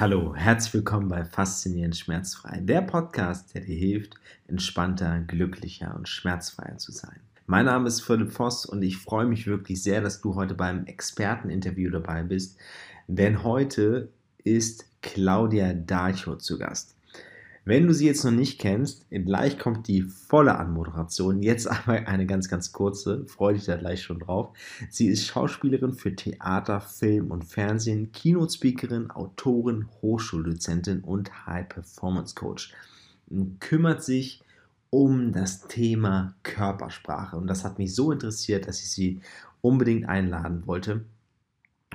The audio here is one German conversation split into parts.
Hallo, herzlich willkommen bei Faszinierend Schmerzfrei, der Podcast, der dir hilft, entspannter, glücklicher und schmerzfreier zu sein. Mein Name ist Philipp Voss und ich freue mich wirklich sehr, dass du heute beim Experteninterview dabei bist, denn heute ist Claudia Darcho zu Gast. Wenn du sie jetzt noch nicht kennst, gleich kommt die volle Anmoderation. Jetzt aber eine ganz, ganz kurze. Freue dich da gleich schon drauf. Sie ist Schauspielerin für Theater, Film und Fernsehen, Keynote-Speakerin, Autorin, Hochschuldozentin und High-Performance-Coach. Kümmert sich um das Thema Körpersprache. Und das hat mich so interessiert, dass ich sie unbedingt einladen wollte.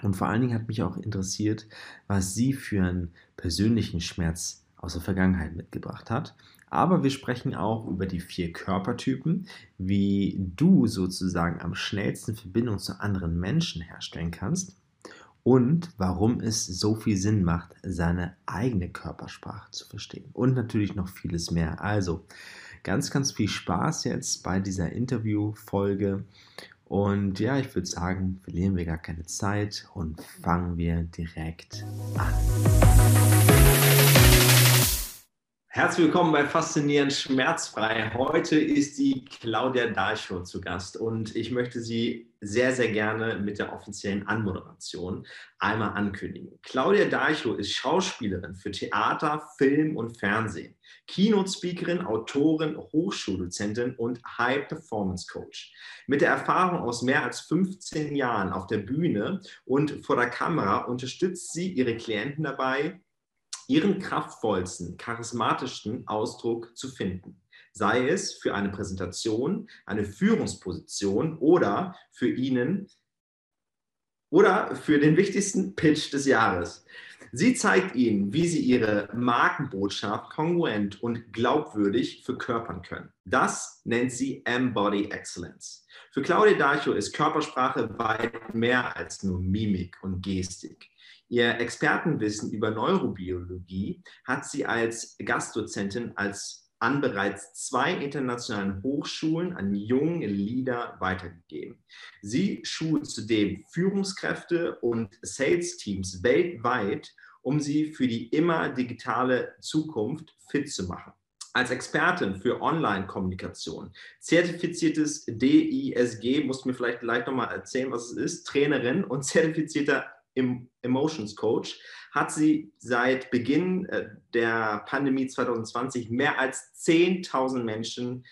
Und vor allen Dingen hat mich auch interessiert, was sie für einen persönlichen Schmerz aus der Vergangenheit mitgebracht hat. Aber wir sprechen auch über die vier Körpertypen, wie du sozusagen am schnellsten Verbindung zu anderen Menschen herstellen kannst und warum es so viel Sinn macht, seine eigene Körpersprache zu verstehen. Und natürlich noch vieles mehr. Also ganz, ganz viel Spaß jetzt bei dieser Interviewfolge. Und ja, ich würde sagen, verlieren wir gar keine Zeit und fangen wir direkt an. Herzlich willkommen bei Faszinierend Schmerzfrei. Heute ist die Claudia Dahlschow zu Gast und ich möchte sie sehr, sehr gerne mit der offiziellen Anmoderation einmal ankündigen. Claudia Dahlschow ist Schauspielerin für Theater, Film und Fernsehen, Keynote-Speakerin, Autorin, Hochschuldozentin und High-Performance-Coach. Mit der Erfahrung aus mehr als 15 Jahren auf der Bühne und vor der Kamera unterstützt sie ihre Klienten dabei, ihren kraftvollsten, charismatischsten Ausdruck zu finden. Sei es für eine Präsentation, eine Führungsposition oder für Ihnen oder für den wichtigsten Pitch des Jahres. Sie zeigt Ihnen, wie Sie Ihre Markenbotschaft kongruent und glaubwürdig verkörpern können. Das nennt sie Embody Excellence. Für Claudia Darcho ist Körpersprache weit mehr als nur Mimik und Gestik. Ihr Expertenwissen über Neurobiologie hat sie als Gastdozentin als an bereits zwei internationalen Hochschulen an junge Leader weitergegeben. Sie schult zudem Führungskräfte und Sales-Teams weltweit, um sie für die immer digitale Zukunft fit zu machen. Als Expertin für Online-Kommunikation, zertifiziertes DISG, musst du mir vielleicht gleich nochmal erzählen, was es ist, Trainerin und zertifizierter Emotions Coach, hat sie seit Beginn äh, der Pandemie 2020 mehr als 10.000 Menschen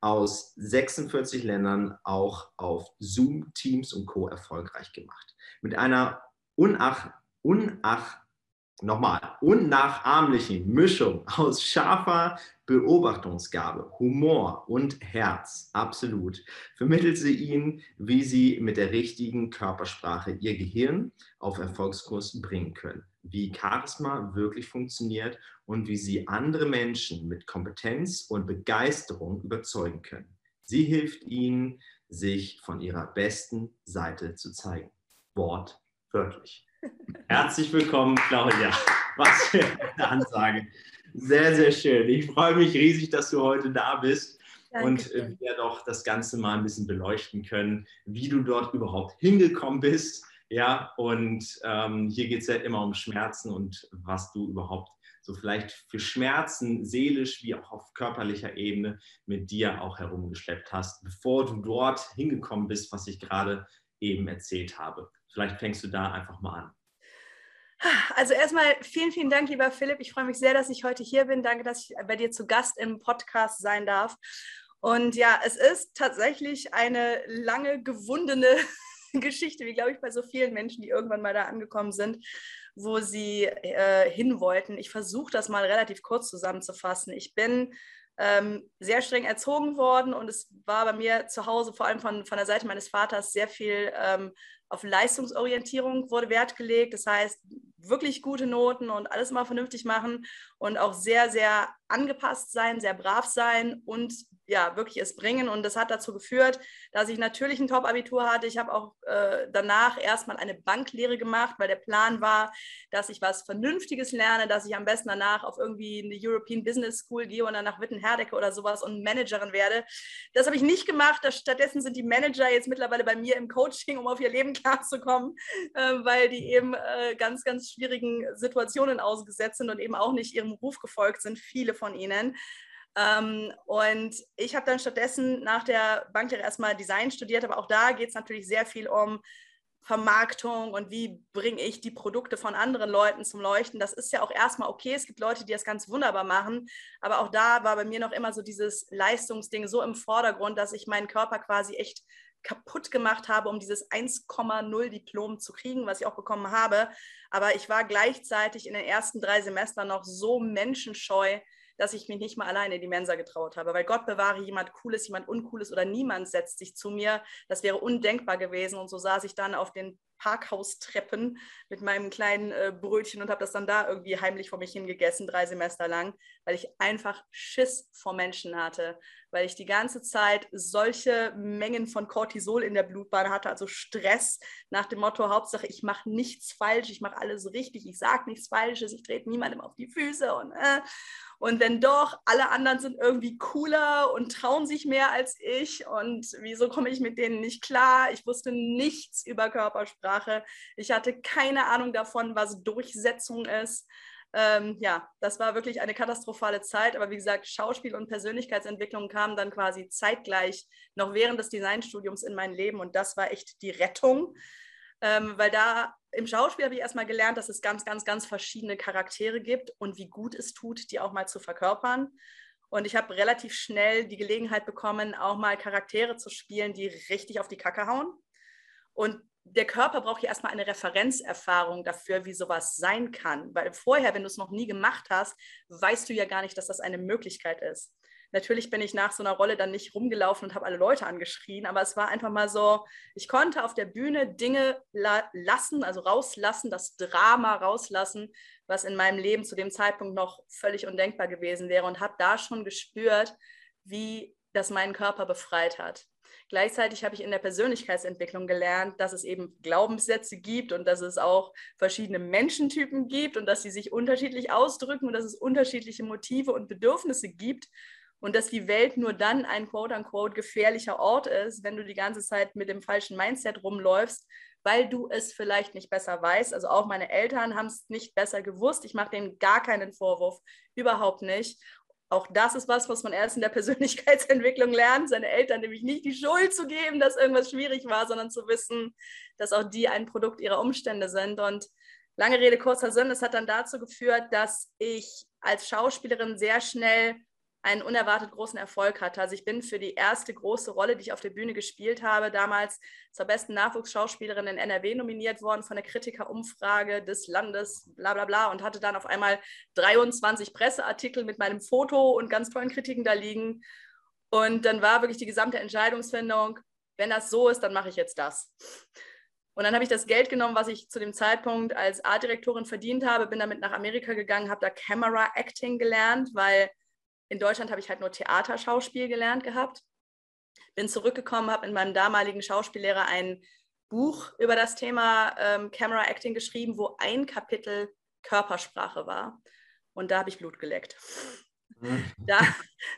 aus 46 Ländern auch auf Zoom, Teams und Co. erfolgreich gemacht. Mit einer unach, unach, nochmal, unnachahmlichen Mischung aus scharfer Beobachtungsgabe, Humor und Herz, absolut, vermittelt sie ihnen, wie sie mit der richtigen Körpersprache ihr Gehirn auf Erfolgskurs bringen können, wie Charisma wirklich funktioniert und wie sie andere Menschen mit Kompetenz und Begeisterung überzeugen können. Sie hilft ihnen, sich von ihrer besten Seite zu zeigen. Wortwörtlich. Herzlich willkommen, Claudia. Was für eine Ansage. Sehr, sehr schön. Ich freue mich riesig, dass du heute da bist Danke. und äh, wir doch das Ganze mal ein bisschen beleuchten können, wie du dort überhaupt hingekommen bist. Ja, und ähm, hier geht es ja immer um Schmerzen und was du überhaupt so vielleicht für Schmerzen seelisch wie auch auf körperlicher Ebene mit dir auch herumgeschleppt hast, bevor du dort hingekommen bist, was ich gerade eben erzählt habe. Vielleicht fängst du da einfach mal an. Also erstmal vielen, vielen Dank, lieber Philipp. Ich freue mich sehr, dass ich heute hier bin. Danke, dass ich bei dir zu Gast im Podcast sein darf. Und ja, es ist tatsächlich eine lange gewundene Geschichte, wie glaube ich bei so vielen Menschen, die irgendwann mal da angekommen sind, wo sie äh, hin wollten. Ich versuche das mal relativ kurz zusammenzufassen. Ich bin ähm, sehr streng erzogen worden und es war bei mir zu Hause, vor allem von, von der Seite meines Vaters, sehr viel ähm, auf Leistungsorientierung wurde Wert gelegt. Das heißt, wirklich gute Noten und alles mal vernünftig machen und auch sehr, sehr angepasst sein, sehr brav sein und ja wirklich es bringen. Und das hat dazu geführt, dass ich natürlich ein Top-Abitur hatte. Ich habe auch äh, danach erstmal eine Banklehre gemacht, weil der Plan war, dass ich was Vernünftiges lerne, dass ich am besten danach auf irgendwie eine European Business School gehe und dann nach Witten-Herdecke oder sowas und Managerin werde. Das habe ich nicht gemacht. Stattdessen sind die Manager jetzt mittlerweile bei mir im Coaching, um auf ihr Leben klarzukommen, äh, weil die eben äh, ganz, ganz schwierigen Situationen ausgesetzt sind und eben auch nicht ihrem Ruf gefolgt sind, viele von ihnen. Ähm, und ich habe dann stattdessen nach der Banklehre erstmal Design studiert, aber auch da geht es natürlich sehr viel um Vermarktung und wie bringe ich die Produkte von anderen Leuten zum Leuchten. Das ist ja auch erstmal okay. Es gibt Leute, die das ganz wunderbar machen. Aber auch da war bei mir noch immer so dieses Leistungsding so im Vordergrund, dass ich meinen Körper quasi echt kaputt gemacht habe, um dieses 1,0 Diplom zu kriegen, was ich auch bekommen habe. Aber ich war gleichzeitig in den ersten drei Semestern noch so menschenscheu, dass ich mich nicht mal alleine in die Mensa getraut habe. Weil Gott bewahre, jemand Cooles, jemand Uncooles oder niemand setzt sich zu mir. Das wäre undenkbar gewesen. Und so saß ich dann auf den Parkhaustreppen mit meinem kleinen äh, Brötchen und habe das dann da irgendwie heimlich vor mich hingegessen, drei Semester lang, weil ich einfach Schiss vor Menschen hatte, weil ich die ganze Zeit solche Mengen von Cortisol in der Blutbahn hatte, also Stress nach dem Motto, Hauptsache ich mache nichts falsch, ich mache alles richtig, ich sage nichts Falsches, ich trete niemandem auf die Füße und äh, und wenn doch, alle anderen sind irgendwie cooler und trauen sich mehr als ich. Und wieso komme ich mit denen nicht klar? Ich wusste nichts über Körpersprache. Ich hatte keine Ahnung davon, was Durchsetzung ist. Ähm, ja, das war wirklich eine katastrophale Zeit. Aber wie gesagt, Schauspiel und Persönlichkeitsentwicklung kamen dann quasi zeitgleich noch während des Designstudiums in mein Leben. Und das war echt die Rettung. Ähm, weil da im Schauspiel habe ich erstmal gelernt, dass es ganz, ganz, ganz verschiedene Charaktere gibt und wie gut es tut, die auch mal zu verkörpern. Und ich habe relativ schnell die Gelegenheit bekommen, auch mal Charaktere zu spielen, die richtig auf die Kacke hauen. Und der Körper braucht ja erstmal eine Referenzerfahrung dafür, wie sowas sein kann. Weil vorher, wenn du es noch nie gemacht hast, weißt du ja gar nicht, dass das eine Möglichkeit ist. Natürlich bin ich nach so einer Rolle dann nicht rumgelaufen und habe alle Leute angeschrien, aber es war einfach mal so, ich konnte auf der Bühne Dinge la lassen, also rauslassen, das Drama rauslassen, was in meinem Leben zu dem Zeitpunkt noch völlig undenkbar gewesen wäre und habe da schon gespürt, wie das meinen Körper befreit hat. Gleichzeitig habe ich in der Persönlichkeitsentwicklung gelernt, dass es eben Glaubenssätze gibt und dass es auch verschiedene Menschentypen gibt und dass sie sich unterschiedlich ausdrücken und dass es unterschiedliche Motive und Bedürfnisse gibt und dass die Welt nur dann ein quote-unquote gefährlicher Ort ist, wenn du die ganze Zeit mit dem falschen Mindset rumläufst, weil du es vielleicht nicht besser weißt. Also auch meine Eltern haben es nicht besser gewusst. Ich mache denen gar keinen Vorwurf, überhaupt nicht. Auch das ist was, was man erst in der Persönlichkeitsentwicklung lernt, seine Eltern nämlich nicht die Schuld zu geben, dass irgendwas schwierig war, sondern zu wissen, dass auch die ein Produkt ihrer Umstände sind. Und lange Rede, kurzer Sinn, es hat dann dazu geführt, dass ich als Schauspielerin sehr schnell einen unerwartet großen Erfolg hatte. Also ich bin für die erste große Rolle, die ich auf der Bühne gespielt habe, damals zur besten Nachwuchsschauspielerin in NRW nominiert worden von der Kritikerumfrage des Landes, bla bla bla, und hatte dann auf einmal 23 Presseartikel mit meinem Foto und ganz tollen Kritiken da liegen. Und dann war wirklich die gesamte Entscheidungsfindung, wenn das so ist, dann mache ich jetzt das. Und dann habe ich das Geld genommen, was ich zu dem Zeitpunkt als Artdirektorin verdient habe, bin damit nach Amerika gegangen, habe da Camera Acting gelernt, weil in Deutschland habe ich halt nur Theaterschauspiel gelernt gehabt. Bin zurückgekommen, habe in meinem damaligen Schauspiellehrer ein Buch über das Thema ähm, Camera Acting geschrieben, wo ein Kapitel Körpersprache war. Und da habe ich Blut geleckt. Mhm. Da,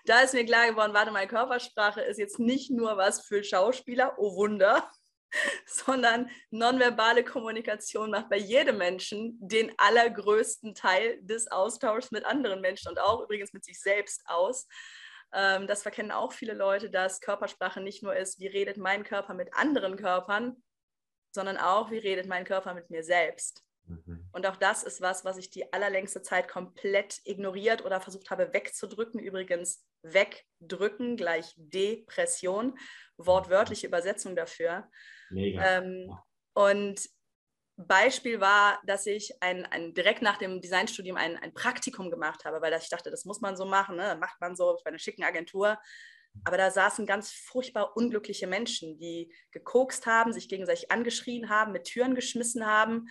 da ist mir klar geworden, warte mal, Körpersprache ist jetzt nicht nur was für Schauspieler, oh Wunder, sondern nonverbale Kommunikation macht bei jedem Menschen den allergrößten Teil des Austauschs mit anderen Menschen und auch übrigens mit sich selbst aus. Ähm, das verkennen auch viele Leute, dass Körpersprache nicht nur ist, wie redet mein Körper mit anderen Körpern, sondern auch, wie redet mein Körper mit mir selbst. Mhm. Und auch das ist was, was ich die allerlängste Zeit komplett ignoriert oder versucht habe wegzudrücken. Übrigens, wegdrücken gleich Depression, wortwörtliche Übersetzung dafür. Ähm, und Beispiel war, dass ich ein, ein, direkt nach dem Designstudium ein, ein Praktikum gemacht habe, weil ich dachte, das muss man so machen, ne? macht man so bei einer schicken Agentur. Aber da saßen ganz furchtbar unglückliche Menschen, die gekokst haben, sich gegenseitig angeschrien haben, mit Türen geschmissen haben.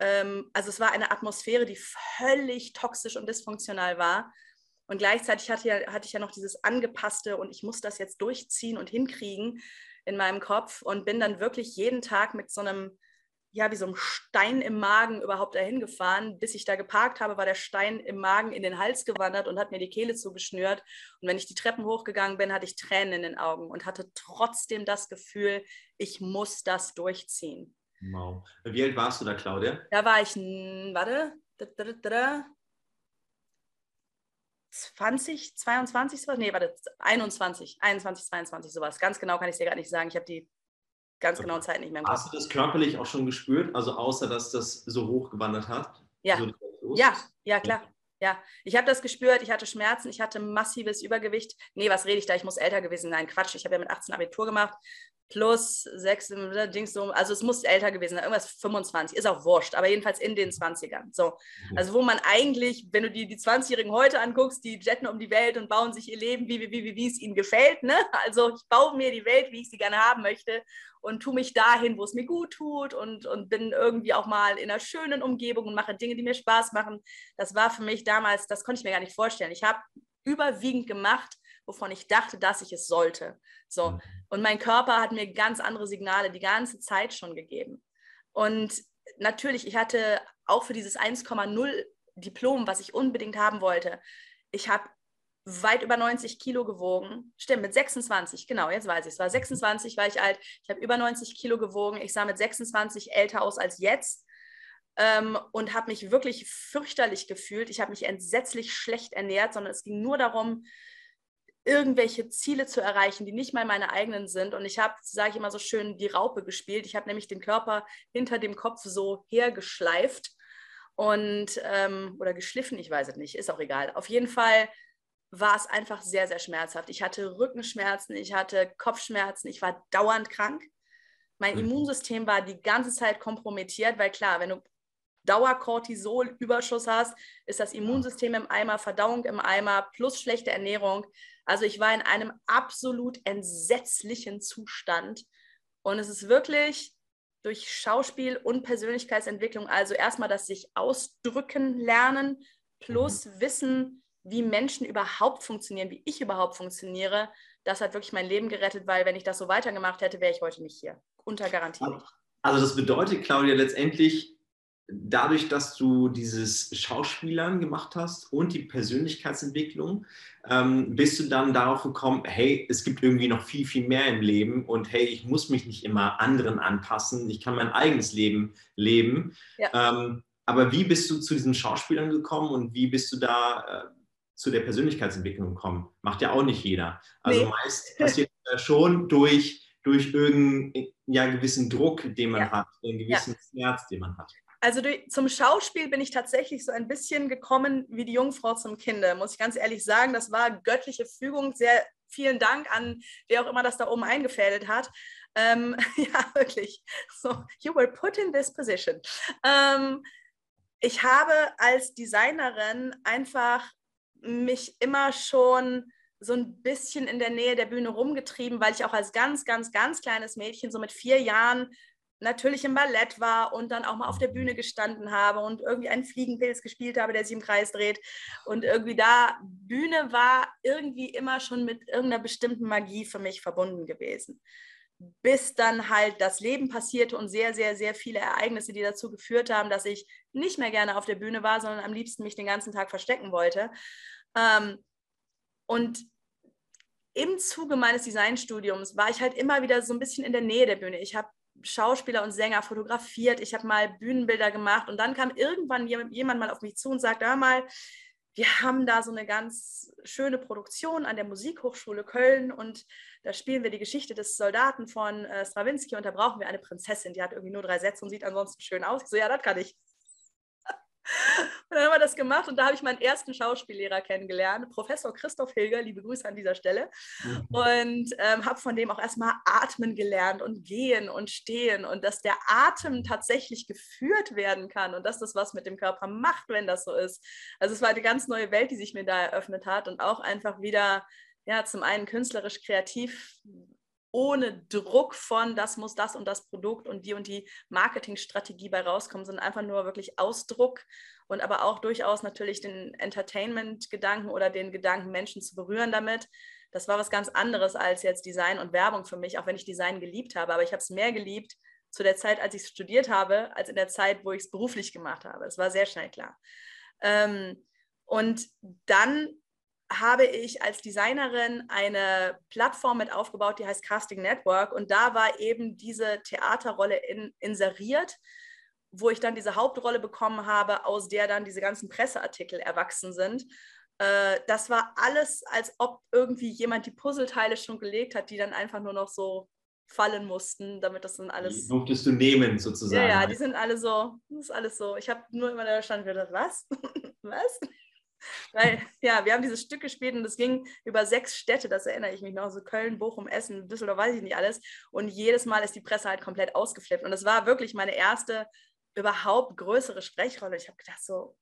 Ähm, also es war eine Atmosphäre, die völlig toxisch und dysfunktional war. Und gleichzeitig hatte, ja, hatte ich ja noch dieses angepasste und ich muss das jetzt durchziehen und hinkriegen in meinem Kopf und bin dann wirklich jeden Tag mit so einem, ja, wie so einem Stein im Magen überhaupt dahin gefahren. Bis ich da geparkt habe, war der Stein im Magen in den Hals gewandert und hat mir die Kehle zugeschnürt. Und wenn ich die Treppen hochgegangen bin, hatte ich Tränen in den Augen und hatte trotzdem das Gefühl, ich muss das durchziehen. Wow. Wie alt warst du da, Claudia? Da war ich, warte, 20, 22 sowas? Nee, warte, 21, 21, 22 sowas. Ganz genau kann ich dir gerade nicht sagen. Ich habe die ganz genauen Zeiten nicht mehr im Kopf. Hast du das körperlich auch schon gespürt? Also außer, dass das so hochgewandert hat? Ja, so ja, ja, klar. Ja, ich habe das gespürt, ich hatte Schmerzen, ich hatte massives Übergewicht. Nee, was rede ich da? Ich muss älter gewesen sein. Quatsch, ich habe ja mit 18 Abitur gemacht plus sechs, Dings so, also es muss älter gewesen sein, irgendwas 25, ist auch wurscht, aber jedenfalls in den 20ern. So. Also wo man eigentlich, wenn du die, die 20-Jährigen heute anguckst, die jetten um die Welt und bauen sich ihr Leben, wie, wie, wie, wie es ihnen gefällt. Ne? Also ich baue mir die Welt, wie ich sie gerne haben möchte und tue mich dahin, wo es mir gut tut und, und bin irgendwie auch mal in einer schönen Umgebung und mache Dinge, die mir Spaß machen. Das war für mich damals, das konnte ich mir gar nicht vorstellen. Ich habe überwiegend gemacht, wovon ich dachte, dass ich es sollte. So. Mhm. Und mein Körper hat mir ganz andere Signale die ganze Zeit schon gegeben. Und natürlich, ich hatte auch für dieses 1,0 Diplom, was ich unbedingt haben wollte, ich habe weit über 90 Kilo gewogen. Stimmt, mit 26, genau, jetzt weiß ich es. war 26, war ich alt. Ich habe über 90 Kilo gewogen. Ich sah mit 26 älter aus als jetzt ähm, und habe mich wirklich fürchterlich gefühlt. Ich habe mich entsetzlich schlecht ernährt, sondern es ging nur darum, irgendwelche Ziele zu erreichen, die nicht mal meine eigenen sind. Und ich habe, sage ich immer so schön, die Raupe gespielt. Ich habe nämlich den Körper hinter dem Kopf so hergeschleift und ähm, oder geschliffen, ich weiß es nicht, ist auch egal. Auf jeden Fall war es einfach sehr, sehr schmerzhaft. Ich hatte Rückenschmerzen, ich hatte Kopfschmerzen, ich war dauernd krank. Mein mhm. Immunsystem war die ganze Zeit kompromittiert, weil klar, wenn du Dauercortisol-Überschuss hast, ist das Immunsystem im Eimer, Verdauung im Eimer plus schlechte Ernährung. Also ich war in einem absolut entsetzlichen Zustand. Und es ist wirklich durch Schauspiel und Persönlichkeitsentwicklung, also erstmal das sich ausdrücken lernen, plus mhm. Wissen, wie Menschen überhaupt funktionieren, wie ich überhaupt funktioniere, das hat wirklich mein Leben gerettet, weil wenn ich das so weitergemacht hätte, wäre ich heute nicht hier. Unter Garantie nicht. Also das bedeutet, Claudia, letztendlich, dadurch, dass du dieses Schauspielern gemacht hast und die Persönlichkeitsentwicklung, ähm, bist du dann darauf gekommen, hey, es gibt irgendwie noch viel, viel mehr im Leben und hey, ich muss mich nicht immer anderen anpassen, ich kann mein eigenes Leben leben. Ja. Ähm, aber wie bist du zu diesen Schauspielern gekommen und wie bist du da äh, zu der Persönlichkeitsentwicklung gekommen? Macht ja auch nicht jeder. Also nee. meist passiert das schon durch, durch irgendeinen ja, gewissen Druck, den man ja. hat, einen gewissen ja. Schmerz, den man hat. Also zum Schauspiel bin ich tatsächlich so ein bisschen gekommen wie die Jungfrau zum Kinde, muss ich ganz ehrlich sagen. Das war göttliche Fügung. Sehr vielen Dank an wer auch immer das da oben eingefädelt hat. Ähm, ja, wirklich. So, you were put in this position. Ähm, ich habe als Designerin einfach mich immer schon so ein bisschen in der Nähe der Bühne rumgetrieben, weil ich auch als ganz, ganz, ganz kleines Mädchen, so mit vier Jahren, natürlich im Ballett war und dann auch mal auf der Bühne gestanden habe und irgendwie einen Fliegenpilz gespielt habe, der sich im Kreis dreht. Und irgendwie da, Bühne war irgendwie immer schon mit irgendeiner bestimmten Magie für mich verbunden gewesen. Bis dann halt das Leben passierte und sehr, sehr, sehr viele Ereignisse, die dazu geführt haben, dass ich nicht mehr gerne auf der Bühne war, sondern am liebsten mich den ganzen Tag verstecken wollte. Ähm, und im Zuge meines Designstudiums war ich halt immer wieder so ein bisschen in der Nähe der Bühne. Ich habe Schauspieler und Sänger fotografiert, ich habe mal Bühnenbilder gemacht und dann kam irgendwann jemand mal auf mich zu und sagte, hör mal, wir haben da so eine ganz schöne Produktion an der Musikhochschule Köln und da spielen wir die Geschichte des Soldaten von äh, Stravinsky und da brauchen wir eine Prinzessin, die hat irgendwie nur drei Sätze und sieht ansonsten schön aus. Ich so, ja, das kann ich. Und dann haben wir das gemacht und da habe ich meinen ersten Schauspiellehrer kennengelernt, Professor Christoph Hilger, liebe Grüße an dieser Stelle. Mhm. Und ähm, habe von dem auch erstmal atmen gelernt und gehen und stehen und dass der Atem tatsächlich geführt werden kann und dass das was mit dem Körper macht, wenn das so ist. Also es war eine ganz neue Welt, die sich mir da eröffnet hat und auch einfach wieder, ja, zum einen künstlerisch kreativ ohne Druck von, das muss das und das Produkt und die und die Marketingstrategie bei rauskommen, sondern einfach nur wirklich Ausdruck und aber auch durchaus natürlich den Entertainment-Gedanken oder den Gedanken, Menschen zu berühren damit. Das war was ganz anderes als jetzt Design und Werbung für mich, auch wenn ich Design geliebt habe. Aber ich habe es mehr geliebt zu der Zeit, als ich studiert habe, als in der Zeit, wo ich es beruflich gemacht habe. Es war sehr schnell klar. Ähm, und dann habe ich als Designerin eine Plattform mit aufgebaut, die heißt Casting Network. Und da war eben diese Theaterrolle in, inseriert, wo ich dann diese Hauptrolle bekommen habe, aus der dann diese ganzen Presseartikel erwachsen sind. Äh, das war alles, als ob irgendwie jemand die Puzzleteile schon gelegt hat, die dann einfach nur noch so fallen mussten, damit das dann alles. Die durftest du nehmen, sozusagen. Ja, ja, die sind alle so, das ist alles so. Ich habe nur immer da stand wieder, was? was? Weil, ja, wir haben dieses Stück gespielt und es ging über sechs Städte, das erinnere ich mich noch, so Köln, Bochum, Essen, Düsseldorf, weiß ich nicht alles. Und jedes Mal ist die Presse halt komplett ausgeflippt. Und das war wirklich meine erste überhaupt größere Sprechrolle. Ich habe gedacht so,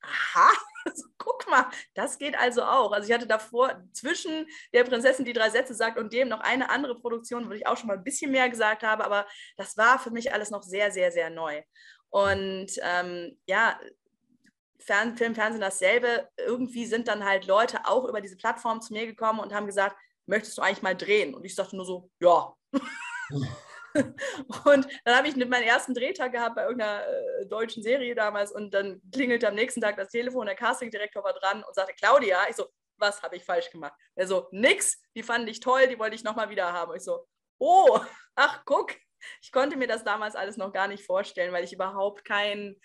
aha, also, guck mal, das geht also auch. Also ich hatte davor zwischen der Prinzessin, die drei Sätze sagt, und dem noch eine andere Produktion, wo ich auch schon mal ein bisschen mehr gesagt habe, aber das war für mich alles noch sehr, sehr, sehr neu. Und ähm, ja, Fern Film, Fernsehen dasselbe. Irgendwie sind dann halt Leute auch über diese Plattform zu mir gekommen und haben gesagt, möchtest du eigentlich mal drehen? Und ich sagte nur so, ja. und dann habe ich meinen ersten Drehtag gehabt bei irgendeiner äh, deutschen Serie damals und dann klingelte am nächsten Tag das Telefon, der Castingdirektor war dran und sagte, Claudia, ich so, was habe ich falsch gemacht? Er so, nix, die fand ich toll, die wollte ich nochmal wieder haben. Ich so, oh, ach guck, ich konnte mir das damals alles noch gar nicht vorstellen, weil ich überhaupt kein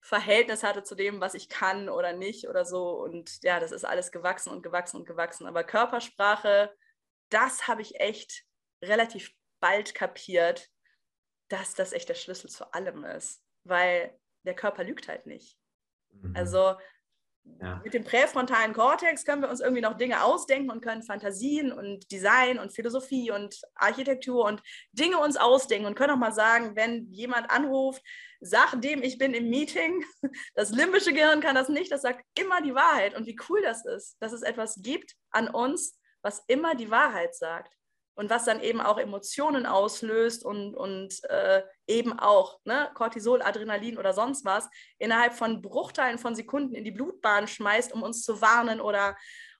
Verhältnis hatte zu dem, was ich kann oder nicht oder so. Und ja, das ist alles gewachsen und gewachsen und gewachsen. Aber Körpersprache, das habe ich echt relativ bald kapiert, dass das echt der Schlüssel zu allem ist, weil der Körper lügt halt nicht. Mhm. Also ja. mit dem präfrontalen Kortex können wir uns irgendwie noch Dinge ausdenken und können Fantasien und Design und Philosophie und Architektur und Dinge uns ausdenken und können auch mal sagen, wenn jemand anruft, sag dem, ich bin im Meeting. Das limbische Gehirn kann das nicht, das sagt immer die Wahrheit. Und wie cool das ist, dass es etwas gibt an uns, was immer die Wahrheit sagt und was dann eben auch Emotionen auslöst und, und äh, eben auch ne, Cortisol, Adrenalin oder sonst was innerhalb von Bruchteilen von Sekunden in die Blutbahn schmeißt, um uns zu warnen oder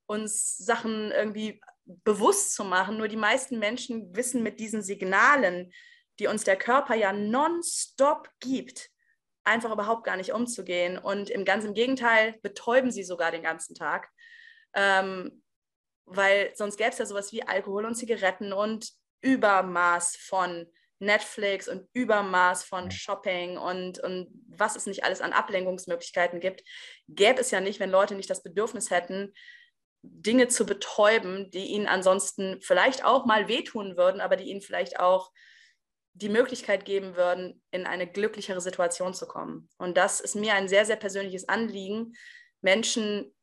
uns Sachen irgendwie bewusst zu machen. Nur die meisten Menschen wissen mit diesen Signalen, die uns der Körper ja nonstop gibt, einfach überhaupt gar nicht umzugehen. Und im ganzen Gegenteil betäuben sie sogar den ganzen Tag. Ähm, weil sonst gäbe es ja sowas wie Alkohol und Zigaretten und Übermaß von Netflix und Übermaß von Shopping und, und was es nicht alles an Ablenkungsmöglichkeiten gibt, gäbe es ja nicht, wenn Leute nicht das Bedürfnis hätten, Dinge zu betäuben, die ihnen ansonsten vielleicht auch mal wehtun würden, aber die ihnen vielleicht auch die Möglichkeit geben würden, in eine glücklichere Situation zu kommen. Und das ist mir ein sehr, sehr persönliches Anliegen, Menschen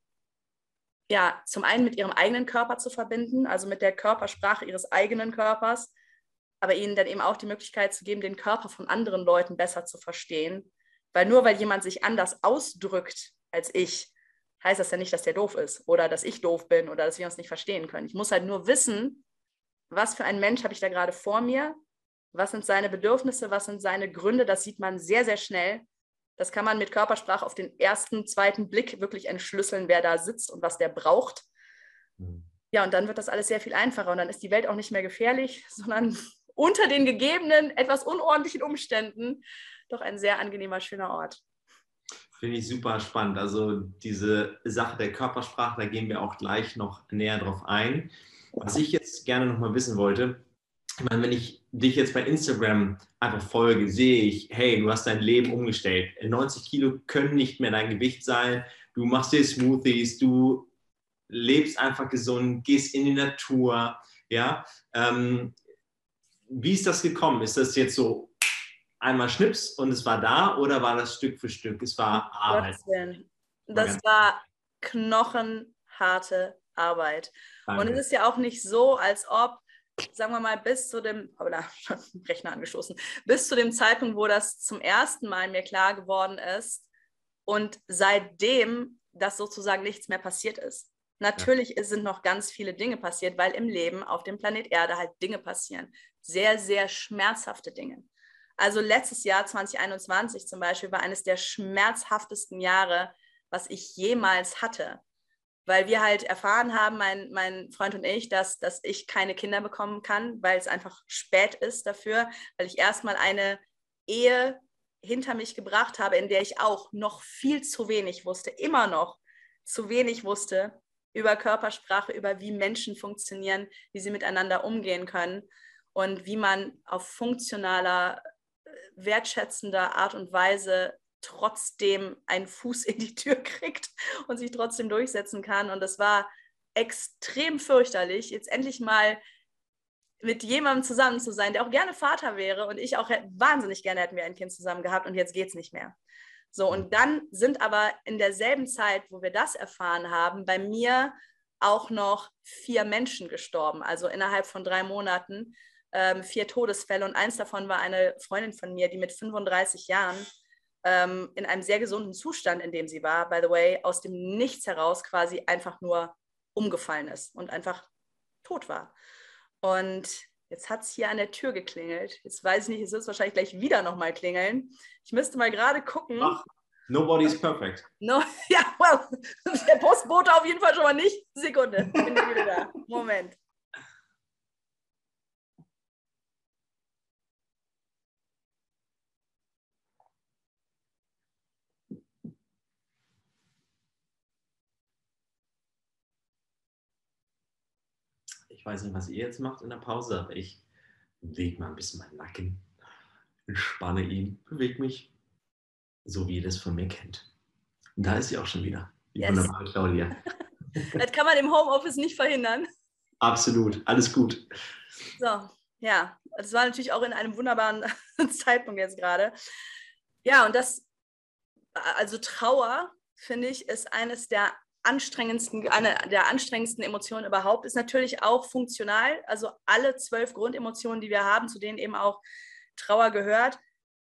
ja, zum einen mit ihrem eigenen Körper zu verbinden, also mit der Körpersprache ihres eigenen Körpers, aber ihnen dann eben auch die Möglichkeit zu geben, den Körper von anderen Leuten besser zu verstehen. Weil nur weil jemand sich anders ausdrückt als ich, heißt das ja nicht, dass der doof ist oder dass ich doof bin oder dass wir uns nicht verstehen können. Ich muss halt nur wissen, was für ein Mensch habe ich da gerade vor mir, was sind seine Bedürfnisse, was sind seine Gründe. Das sieht man sehr, sehr schnell. Das kann man mit Körpersprache auf den ersten, zweiten Blick wirklich entschlüsseln, wer da sitzt und was der braucht. Mhm. Ja, und dann wird das alles sehr viel einfacher und dann ist die Welt auch nicht mehr gefährlich, sondern unter den gegebenen, etwas unordentlichen Umständen doch ein sehr angenehmer, schöner Ort. Finde ich super spannend. Also diese Sache der Körpersprache, da gehen wir auch gleich noch näher drauf ein. Was ich jetzt gerne noch mal wissen wollte, ich meine, wenn ich dich jetzt bei Instagram einfach folge, sehe ich, hey, du hast dein Leben umgestellt. 90 Kilo können nicht mehr dein Gewicht sein. Du machst dir Smoothies, du lebst einfach gesund, gehst in die Natur. Ja, ähm, wie ist das gekommen? Ist das jetzt so einmal Schnips und es war da oder war das Stück für Stück? Es war Arbeit. Das war knochenharte Arbeit. Danke. Und es ist ja auch nicht so, als ob sagen wir mal, bis zu dem, da Rechner angestoßen, bis zu dem Zeitpunkt, wo das zum ersten Mal mir klar geworden ist und seitdem, dass sozusagen nichts mehr passiert ist. Natürlich ja. sind noch ganz viele Dinge passiert, weil im Leben auf dem Planet Erde halt Dinge passieren. Sehr, sehr schmerzhafte Dinge. Also letztes Jahr 2021 zum Beispiel war eines der schmerzhaftesten Jahre, was ich jemals hatte. Weil wir halt erfahren haben, mein, mein Freund und ich, dass, dass ich keine Kinder bekommen kann, weil es einfach spät ist dafür, weil ich erstmal eine Ehe hinter mich gebracht habe, in der ich auch noch viel zu wenig wusste, immer noch zu wenig wusste über Körpersprache, über wie Menschen funktionieren, wie sie miteinander umgehen können und wie man auf funktionaler, äh, wertschätzender Art und Weise trotzdem einen Fuß in die Tür kriegt und sich trotzdem durchsetzen kann. Und das war extrem fürchterlich, jetzt endlich mal mit jemandem zusammen zu sein, der auch gerne Vater wäre und ich auch wahnsinnig gerne hätten wir ein Kind zusammen gehabt und jetzt geht es nicht mehr. So, und dann sind aber in derselben Zeit, wo wir das erfahren haben, bei mir auch noch vier Menschen gestorben, also innerhalb von drei Monaten ähm, vier Todesfälle und eins davon war eine Freundin von mir, die mit 35 Jahren ähm, in einem sehr gesunden Zustand, in dem sie war, by the way, aus dem Nichts heraus quasi einfach nur umgefallen ist und einfach tot war. Und Jetzt hat es hier an der Tür geklingelt. Jetzt weiß ich nicht, es wird wahrscheinlich gleich wieder nochmal klingeln. Ich müsste mal gerade gucken. Ach, nobody is perfect. No, ja, well, der Postbote auf jeden Fall schon mal nicht. Sekunde, bin ich wieder da. Moment. Ich weiß nicht, was ihr jetzt macht in der Pause, aber ich bewege mal ein bisschen meinen Nacken, entspanne ihn, bewege mich, so wie ihr das von mir kennt. Und da ist sie auch schon wieder, die yes. wunderbare Claudia. das kann man im Homeoffice nicht verhindern. Absolut, alles gut. So, ja, das war natürlich auch in einem wunderbaren Zeitpunkt jetzt gerade. Ja, und das, also Trauer, finde ich, ist eines der anstrengendsten, eine der anstrengendsten Emotionen überhaupt, ist natürlich auch funktional. Also alle zwölf Grundemotionen, die wir haben, zu denen eben auch Trauer gehört,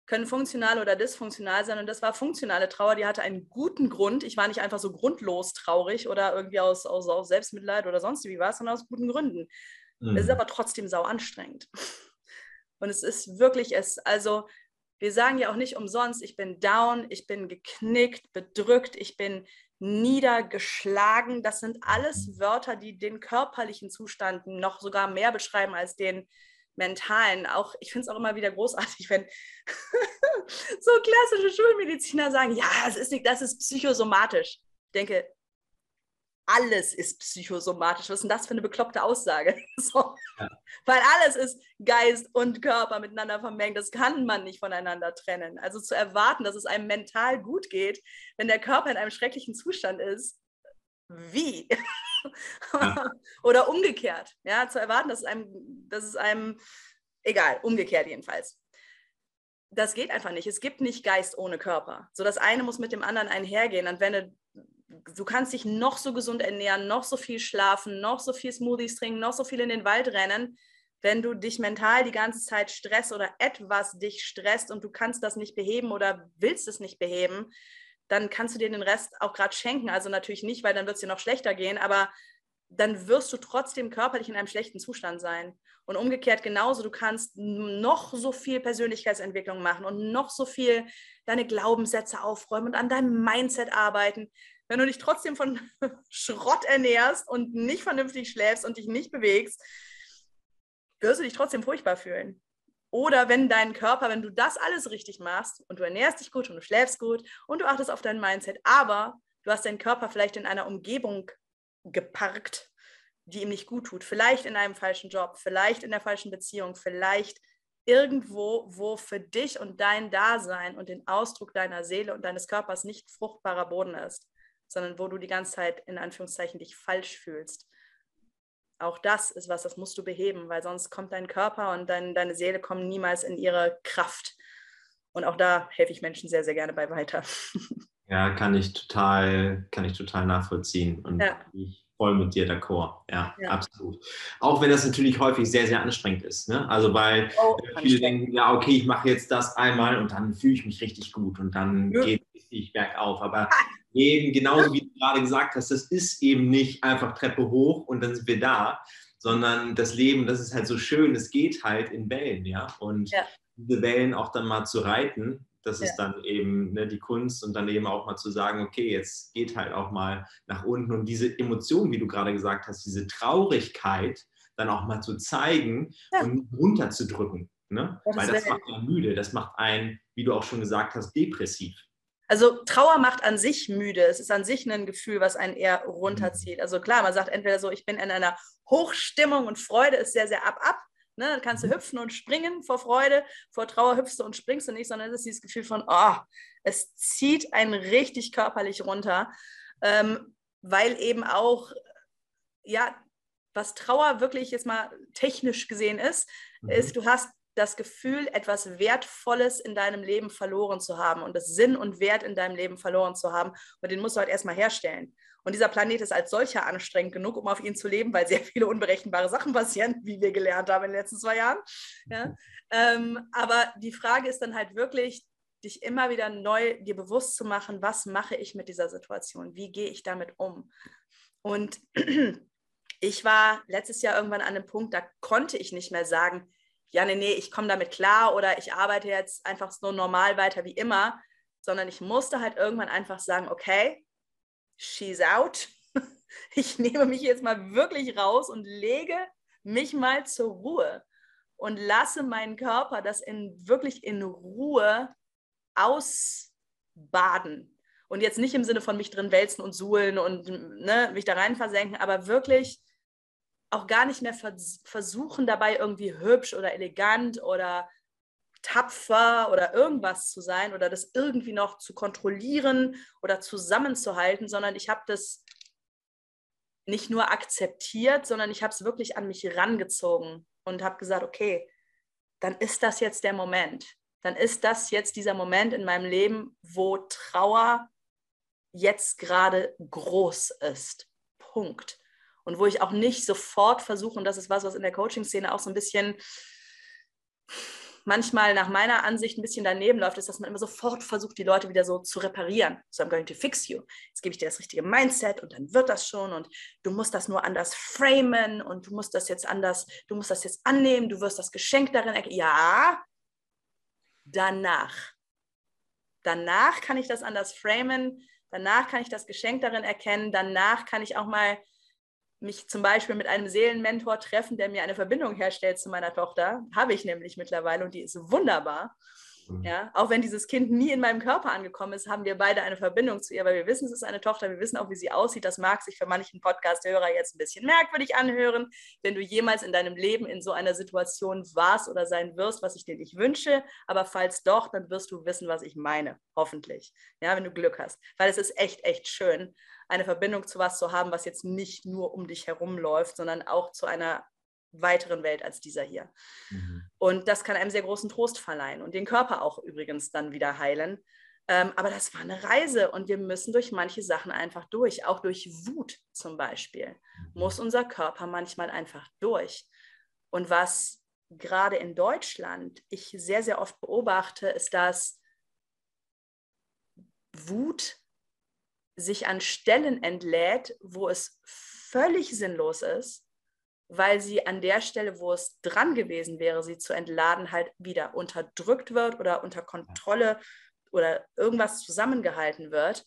können funktional oder dysfunktional sein. Und das war funktionale Trauer, die hatte einen guten Grund. Ich war nicht einfach so grundlos traurig oder irgendwie aus, aus, aus Selbstmitleid oder sonst wie was, sondern aus guten Gründen. Mhm. Es ist aber trotzdem sau anstrengend. Und es ist wirklich es. Also wir sagen ja auch nicht umsonst, ich bin down, ich bin geknickt, bedrückt, ich bin niedergeschlagen. Das sind alles. Wörter, die den körperlichen Zustand noch sogar mehr beschreiben als den mentalen. Auch ich finde es auch immer wieder großartig, wenn so klassische Schulmediziner sagen, ja, das ist nicht, das ist psychosomatisch. Ich denke, alles ist psychosomatisch. Was ist denn das für eine bekloppte Aussage? So. Ja. Weil alles ist Geist und Körper miteinander vermengt. Das kann man nicht voneinander trennen. Also zu erwarten, dass es einem mental gut geht, wenn der Körper in einem schrecklichen Zustand ist, wie? Ja. Oder umgekehrt. Ja, zu erwarten, dass es einem, dass es einem, egal, umgekehrt jedenfalls. Das geht einfach nicht. Es gibt nicht Geist ohne Körper. So das eine muss mit dem anderen einhergehen. Und wenn du du kannst dich noch so gesund ernähren, noch so viel schlafen, noch so viel Smoothies trinken, noch so viel in den Wald rennen. Wenn du dich mental die ganze Zeit stresst oder etwas dich stresst und du kannst das nicht beheben oder willst es nicht beheben, dann kannst du dir den Rest auch gerade schenken. Also natürlich nicht, weil dann wird es dir noch schlechter gehen, aber dann wirst du trotzdem körperlich in einem schlechten Zustand sein. Und umgekehrt genauso, du kannst noch so viel Persönlichkeitsentwicklung machen und noch so viel deine Glaubenssätze aufräumen und an deinem Mindset arbeiten wenn du dich trotzdem von Schrott ernährst und nicht vernünftig schläfst und dich nicht bewegst, wirst du dich trotzdem furchtbar fühlen. Oder wenn dein Körper, wenn du das alles richtig machst und du ernährst dich gut und du schläfst gut und du achtest auf dein Mindset, aber du hast deinen Körper vielleicht in einer Umgebung geparkt, die ihm nicht gut tut, vielleicht in einem falschen Job, vielleicht in der falschen Beziehung, vielleicht irgendwo, wo für dich und dein Dasein und den Ausdruck deiner Seele und deines Körpers nicht fruchtbarer Boden ist sondern wo du die ganze Zeit in Anführungszeichen dich falsch fühlst. Auch das ist was, das musst du beheben, weil sonst kommt dein Körper und dein, deine Seele kommen niemals in ihre Kraft. Und auch da helfe ich Menschen sehr, sehr gerne bei weiter. Ja, kann ich total, kann ich total nachvollziehen. Und ja. ich voll mit dir d'accord. Ja, ja, absolut. Auch wenn das natürlich häufig sehr, sehr anstrengend ist. Ne? Also weil oh, viele denken, ja, okay, ich mache jetzt das einmal und dann fühle ich mich richtig gut und dann ja. geht richtig bergauf. Aber eben genauso wie du gerade gesagt hast, das ist eben nicht einfach Treppe hoch und dann sind wir da, sondern das Leben, das ist halt so schön, es geht halt in Wellen, ja. Und ja. diese Wellen auch dann mal zu reiten, das ja. ist dann eben ne, die Kunst und dann eben auch mal zu sagen, okay, jetzt geht halt auch mal nach unten und diese Emotion, wie du gerade gesagt hast, diese Traurigkeit dann auch mal zu zeigen ja. und runterzudrücken. Ne? Das Weil das macht einen müde, das macht einen, wie du auch schon gesagt hast, depressiv. Also Trauer macht an sich müde. Es ist an sich ein Gefühl, was einen eher runterzieht. Mhm. Also klar, man sagt entweder so, ich bin in einer Hochstimmung und Freude ist sehr, sehr ab, ab. Ne? Dann kannst du mhm. hüpfen und springen vor Freude. Vor Trauer hüpfst du und springst du nicht, sondern es ist dieses Gefühl von, oh, es zieht einen richtig körperlich runter. Ähm, weil eben auch, ja, was Trauer wirklich jetzt mal technisch gesehen ist, mhm. ist, du hast das Gefühl, etwas Wertvolles in deinem Leben verloren zu haben und das Sinn und Wert in deinem Leben verloren zu haben. Und den musst du halt erstmal herstellen. Und dieser Planet ist als solcher anstrengend genug, um auf ihn zu leben, weil sehr viele unberechenbare Sachen passieren, wie wir gelernt haben in den letzten zwei Jahren. Ja? Ähm, aber die Frage ist dann halt wirklich, dich immer wieder neu dir bewusst zu machen, was mache ich mit dieser Situation? Wie gehe ich damit um? Und ich war letztes Jahr irgendwann an einem Punkt, da konnte ich nicht mehr sagen, ja, nee, nee, ich komme damit klar oder ich arbeite jetzt einfach so normal weiter wie immer, sondern ich musste halt irgendwann einfach sagen, okay, she's out. Ich nehme mich jetzt mal wirklich raus und lege mich mal zur Ruhe und lasse meinen Körper das in wirklich in Ruhe ausbaden. Und jetzt nicht im Sinne von mich drin wälzen und suhlen und ne, mich da rein versenken, aber wirklich auch gar nicht mehr vers versuchen, dabei irgendwie hübsch oder elegant oder tapfer oder irgendwas zu sein oder das irgendwie noch zu kontrollieren oder zusammenzuhalten, sondern ich habe das nicht nur akzeptiert, sondern ich habe es wirklich an mich rangezogen und habe gesagt, okay, dann ist das jetzt der Moment. Dann ist das jetzt dieser Moment in meinem Leben, wo Trauer jetzt gerade groß ist. Punkt und wo ich auch nicht sofort versuche, und das ist was, was in der Coaching-Szene auch so ein bisschen manchmal nach meiner Ansicht ein bisschen daneben läuft, ist, dass man immer sofort versucht, die Leute wieder so zu reparieren. So, I'm going to fix you. Jetzt gebe ich dir das richtige Mindset und dann wird das schon und du musst das nur anders framen und du musst das jetzt anders, du musst das jetzt annehmen, du wirst das Geschenk darin erkennen. Ja, danach. Danach kann ich das anders framen, danach kann ich das Geschenk darin erkennen, danach kann ich auch mal mich zum Beispiel mit einem Seelenmentor treffen, der mir eine Verbindung herstellt zu meiner Tochter. Habe ich nämlich mittlerweile und die ist wunderbar. Mhm. Ja, auch wenn dieses Kind nie in meinem Körper angekommen ist, haben wir beide eine Verbindung zu ihr, weil wir wissen, es ist eine Tochter, wir wissen auch, wie sie aussieht. Das mag sich für manchen Podcast-Hörer jetzt ein bisschen merkwürdig anhören, wenn du jemals in deinem Leben in so einer Situation warst oder sein wirst, was ich dir nicht wünsche. Aber falls doch, dann wirst du wissen, was ich meine, hoffentlich. Ja, wenn du Glück hast. Weil es ist echt, echt schön, eine Verbindung zu was zu haben, was jetzt nicht nur um dich herum läuft, sondern auch zu einer weiteren Welt als dieser hier. Mhm. Und das kann einem sehr großen Trost verleihen und den Körper auch übrigens dann wieder heilen. Ähm, aber das war eine Reise und wir müssen durch manche Sachen einfach durch. Auch durch Wut zum Beispiel mhm. muss unser Körper manchmal einfach durch. Und was gerade in Deutschland ich sehr, sehr oft beobachte, ist, dass Wut sich an Stellen entlädt, wo es völlig sinnlos ist, weil sie an der Stelle, wo es dran gewesen wäre, sie zu entladen, halt wieder unterdrückt wird oder unter Kontrolle oder irgendwas zusammengehalten wird.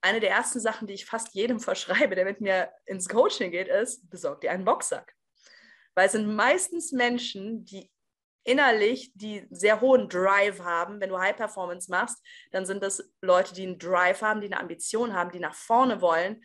Eine der ersten Sachen, die ich fast jedem verschreibe, der mit mir ins Coaching geht, ist, besorg dir einen Boxsack. Weil es sind meistens Menschen, die innerlich, die sehr hohen Drive haben. Wenn du High Performance machst, dann sind das Leute, die einen Drive haben, die eine Ambition haben, die nach vorne wollen,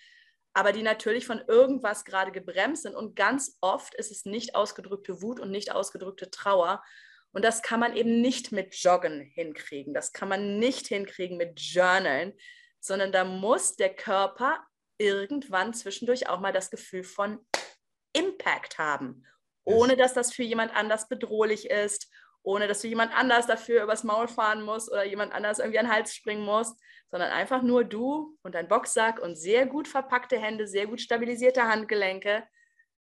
aber die natürlich von irgendwas gerade gebremst sind. Und ganz oft ist es nicht ausgedrückte Wut und nicht ausgedrückte Trauer. Und das kann man eben nicht mit Joggen hinkriegen. Das kann man nicht hinkriegen mit Journalen, sondern da muss der Körper irgendwann zwischendurch auch mal das Gefühl von Impact haben ohne dass das für jemand anders bedrohlich ist, ohne dass du jemand anders dafür übers Maul fahren musst oder jemand anders irgendwie an den Hals springen musst, sondern einfach nur du und dein Boxsack und sehr gut verpackte Hände, sehr gut stabilisierte Handgelenke.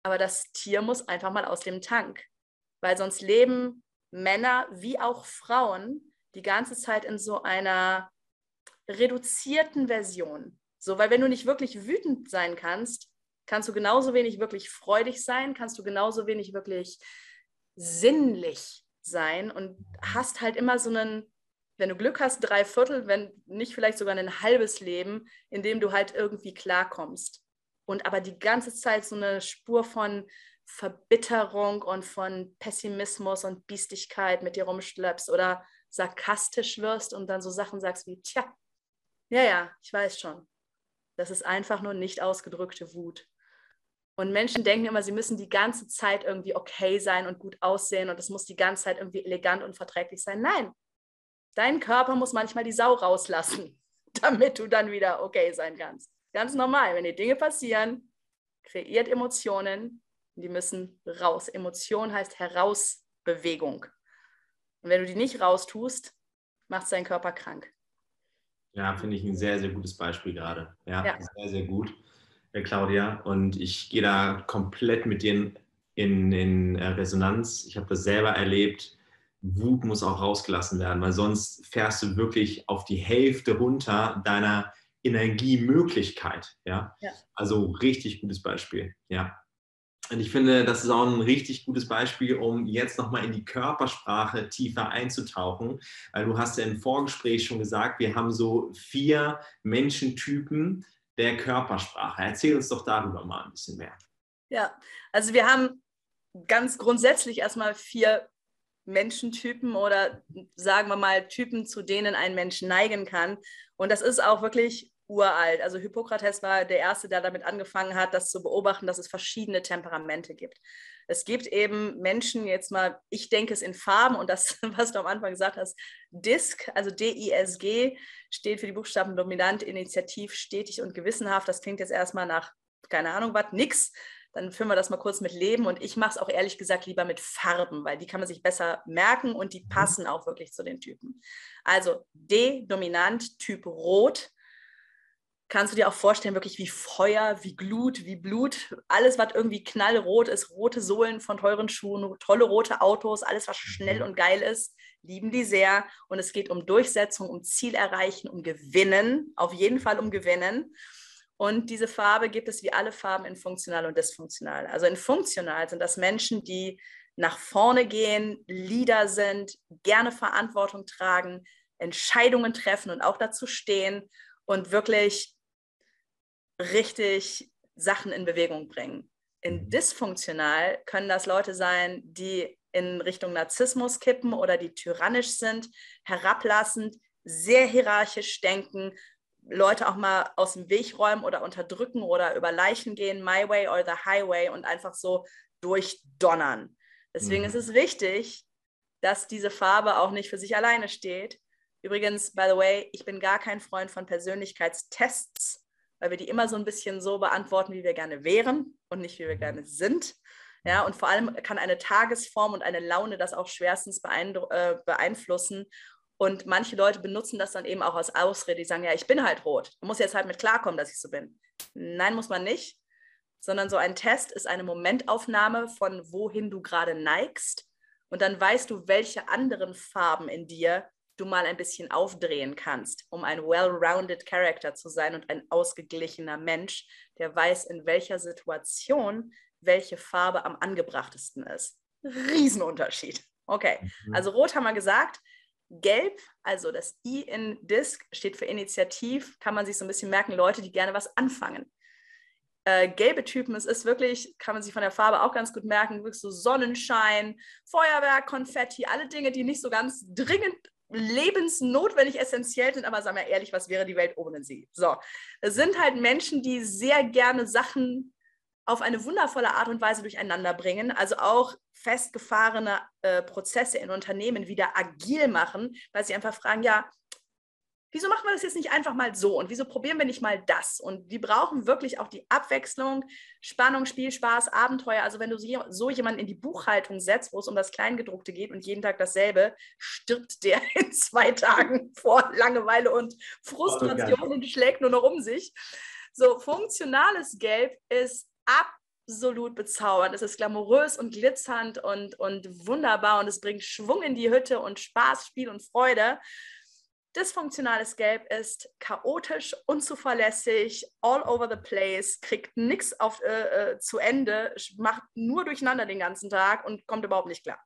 Aber das Tier muss einfach mal aus dem Tank, weil sonst leben Männer wie auch Frauen die ganze Zeit in so einer reduzierten Version. So, weil wenn du nicht wirklich wütend sein kannst, kannst du genauso wenig wirklich freudig sein, kannst du genauso wenig wirklich sinnlich sein und hast halt immer so einen, wenn du Glück hast, drei Viertel, wenn nicht vielleicht sogar ein halbes Leben, in dem du halt irgendwie klarkommst. Und aber die ganze Zeit so eine Spur von Verbitterung und von Pessimismus und Biestigkeit mit dir rumschleppst oder sarkastisch wirst und dann so Sachen sagst wie, tja, ja, ja, ich weiß schon. Das ist einfach nur nicht ausgedrückte Wut. Und Menschen denken immer, sie müssen die ganze Zeit irgendwie okay sein und gut aussehen und es muss die ganze Zeit irgendwie elegant und verträglich sein. Nein, dein Körper muss manchmal die Sau rauslassen, damit du dann wieder okay sein kannst. Ganz normal, wenn dir Dinge passieren, kreiert Emotionen, die müssen raus. Emotion heißt Herausbewegung. Und wenn du die nicht raustust, macht es deinen Körper krank. Ja, finde ich ein sehr, sehr gutes Beispiel gerade. Ja, ja. sehr, sehr gut. Claudia. Und ich gehe da komplett mit dir in, in äh, Resonanz. Ich habe das selber erlebt. Wut muss auch rausgelassen werden, weil sonst fährst du wirklich auf die Hälfte runter deiner Energiemöglichkeit. Ja? ja. Also richtig gutes Beispiel. Ja. Und ich finde, das ist auch ein richtig gutes Beispiel, um jetzt nochmal in die Körpersprache tiefer einzutauchen. Weil du hast ja im Vorgespräch schon gesagt, wir haben so vier Menschentypen, der Körpersprache. Erzähl uns doch darüber mal ein bisschen mehr. Ja, also wir haben ganz grundsätzlich erstmal vier Menschentypen oder sagen wir mal Typen, zu denen ein Mensch neigen kann. Und das ist auch wirklich uralt. Also Hippokrates war der Erste, der damit angefangen hat, das zu beobachten, dass es verschiedene Temperamente gibt. Es gibt eben Menschen, jetzt mal, ich denke es in Farben und das, was du am Anfang gesagt hast, DISC, also D-I-S-G, steht für die Buchstaben dominant, initiativ, stetig und gewissenhaft. Das klingt jetzt erstmal nach, keine Ahnung was, nix. Dann führen wir das mal kurz mit Leben und ich mache es auch ehrlich gesagt lieber mit Farben, weil die kann man sich besser merken und die mhm. passen auch wirklich zu den Typen. Also D, dominant, Typ Rot, kannst du dir auch vorstellen, wirklich wie Feuer, wie Glut, wie Blut, alles, was irgendwie knallrot ist, rote Sohlen von teuren Schuhen, tolle rote Autos, alles, was schnell mhm. und geil ist, lieben die sehr. Und es geht um Durchsetzung, um Ziel erreichen, um Gewinnen, auf jeden Fall um Gewinnen. Und diese Farbe gibt es wie alle Farben in funktional und dysfunktional. Also in funktional sind das Menschen, die nach vorne gehen, Leader sind, gerne Verantwortung tragen, Entscheidungen treffen und auch dazu stehen und wirklich richtig Sachen in Bewegung bringen. In mhm. dysfunktional können das Leute sein, die in Richtung Narzissmus kippen oder die tyrannisch sind, herablassend, sehr hierarchisch denken, Leute auch mal aus dem Weg räumen oder unterdrücken oder über Leichen gehen, my way or the highway und einfach so durchdonnern. Deswegen mhm. ist es wichtig, dass diese Farbe auch nicht für sich alleine steht. Übrigens, by the way, ich bin gar kein Freund von Persönlichkeitstests, weil wir die immer so ein bisschen so beantworten, wie wir gerne wären und nicht, wie wir gerne sind. Ja, und vor allem kann eine Tagesform und eine Laune das auch schwerstens äh, beeinflussen. Und manche Leute benutzen das dann eben auch als Ausrede. Die sagen, ja, ich bin halt rot. Man muss jetzt halt mit klarkommen, dass ich so bin. Nein, muss man nicht. Sondern so ein Test ist eine Momentaufnahme von wohin du gerade neigst. Und dann weißt du, welche anderen Farben in dir du mal ein bisschen aufdrehen kannst, um ein well-rounded Character zu sein und ein ausgeglichener Mensch, der weiß, in welcher Situation welche Farbe am angebrachtesten ist. Riesenunterschied. Okay, mhm. also rot haben wir gesagt. Gelb, also das I in Disk, steht für Initiativ, kann man sich so ein bisschen merken, Leute, die gerne was anfangen. Äh, gelbe Typen, es ist wirklich, kann man sich von der Farbe auch ganz gut merken, wirklich so Sonnenschein, Feuerwerk, Konfetti, alle Dinge, die nicht so ganz dringend lebensnotwendig essentiell sind, aber sagen wir ehrlich, was wäre die Welt ohne sie? So, es sind halt Menschen, die sehr gerne Sachen auf eine wundervolle Art und Weise durcheinander bringen, also auch festgefahrene äh, Prozesse in Unternehmen wieder agil machen, weil sie einfach fragen, ja, wieso machen wir das jetzt nicht einfach mal so und wieso probieren wir nicht mal das? Und die brauchen wirklich auch die Abwechslung, Spannung, Spiel, Spaß, Abenteuer. Also wenn du so jemanden in die Buchhaltung setzt, wo es um das Kleingedruckte geht und jeden Tag dasselbe, stirbt der in zwei Tagen vor Langeweile und Frustration und schlägt nur noch um sich. So, funktionales Gelb ist absolut bezaubernd. Es ist glamourös und glitzernd und, und wunderbar und es bringt Schwung in die Hütte und Spaß, Spiel und Freude. Dysfunktionales Gelb ist chaotisch, unzuverlässig, all over the place, kriegt nichts äh, äh, zu Ende, macht nur durcheinander den ganzen Tag und kommt überhaupt nicht klar.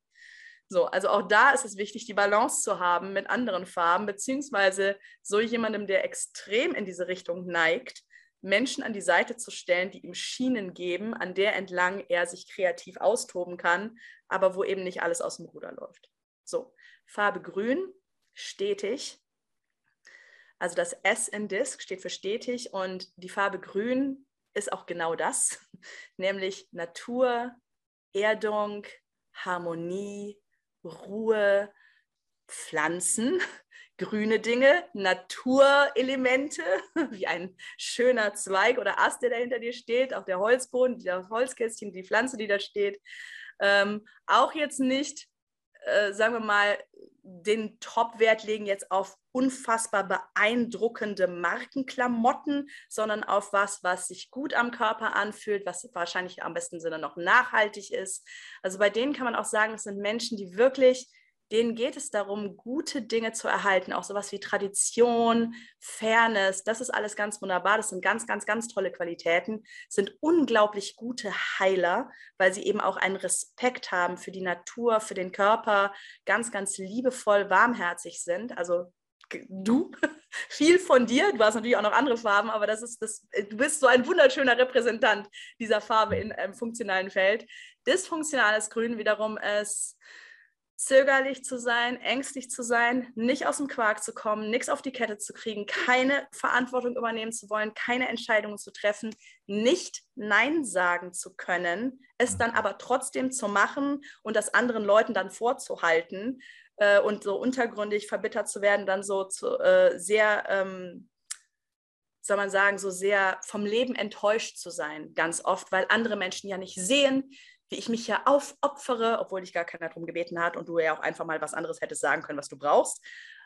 So, also auch da ist es wichtig, die Balance zu haben mit anderen Farben, beziehungsweise so jemandem, der extrem in diese Richtung neigt, Menschen an die Seite zu stellen, die ihm Schienen geben, an der entlang er sich kreativ austoben kann, aber wo eben nicht alles aus dem Ruder läuft. So, Farbe Grün, stetig. Also das S in Disk steht für stetig und die Farbe Grün ist auch genau das, nämlich Natur, Erdung, Harmonie, Ruhe, Pflanzen, grüne Dinge, Naturelemente, wie ein schöner Zweig oder Ast, der da hinter dir steht, auch der Holzboden, das Holzkästchen, die Pflanze, die da steht. Ähm, auch jetzt nicht, äh, sagen wir mal, den Top-Wert legen jetzt auf unfassbar beeindruckende Markenklamotten, sondern auf was, was sich gut am Körper anfühlt, was wahrscheinlich am besten Sinne noch nachhaltig ist. Also bei denen kann man auch sagen, es sind Menschen, die wirklich denen geht es darum, gute Dinge zu erhalten, auch sowas wie Tradition, Fairness, das ist alles ganz wunderbar, das sind ganz, ganz, ganz tolle Qualitäten, sind unglaublich gute Heiler, weil sie eben auch einen Respekt haben für die Natur, für den Körper, ganz, ganz liebevoll, warmherzig sind, also du, viel von dir. Du hast natürlich auch noch andere Farben, aber das ist das, du bist so ein wunderschöner Repräsentant dieser Farbe in einem funktionalen Feld. Dysfunktionales Grün wiederum ist zögerlich zu sein, ängstlich zu sein, nicht aus dem Quark zu kommen, nichts auf die Kette zu kriegen, keine Verantwortung übernehmen zu wollen, keine Entscheidungen zu treffen, nicht Nein sagen zu können, es dann aber trotzdem zu machen und das anderen Leuten dann vorzuhalten äh, und so untergründig verbittert zu werden, dann so zu, äh, sehr, ähm, soll man sagen, so sehr vom Leben enttäuscht zu sein, ganz oft, weil andere Menschen ja nicht sehen, wie ich mich ja aufopfere, obwohl dich gar keiner darum gebeten hat und du ja auch einfach mal was anderes hättest sagen können, was du brauchst.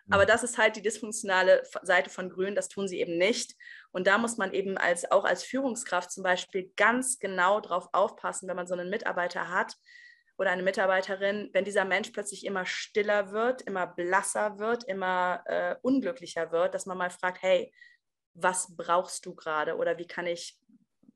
Aber das ist halt die dysfunktionale Seite von Grün, das tun sie eben nicht. Und da muss man eben als, auch als Führungskraft zum Beispiel ganz genau drauf aufpassen, wenn man so einen Mitarbeiter hat oder eine Mitarbeiterin, wenn dieser Mensch plötzlich immer stiller wird, immer blasser wird, immer äh, unglücklicher wird, dass man mal fragt, hey, was brauchst du gerade oder wie kann ich,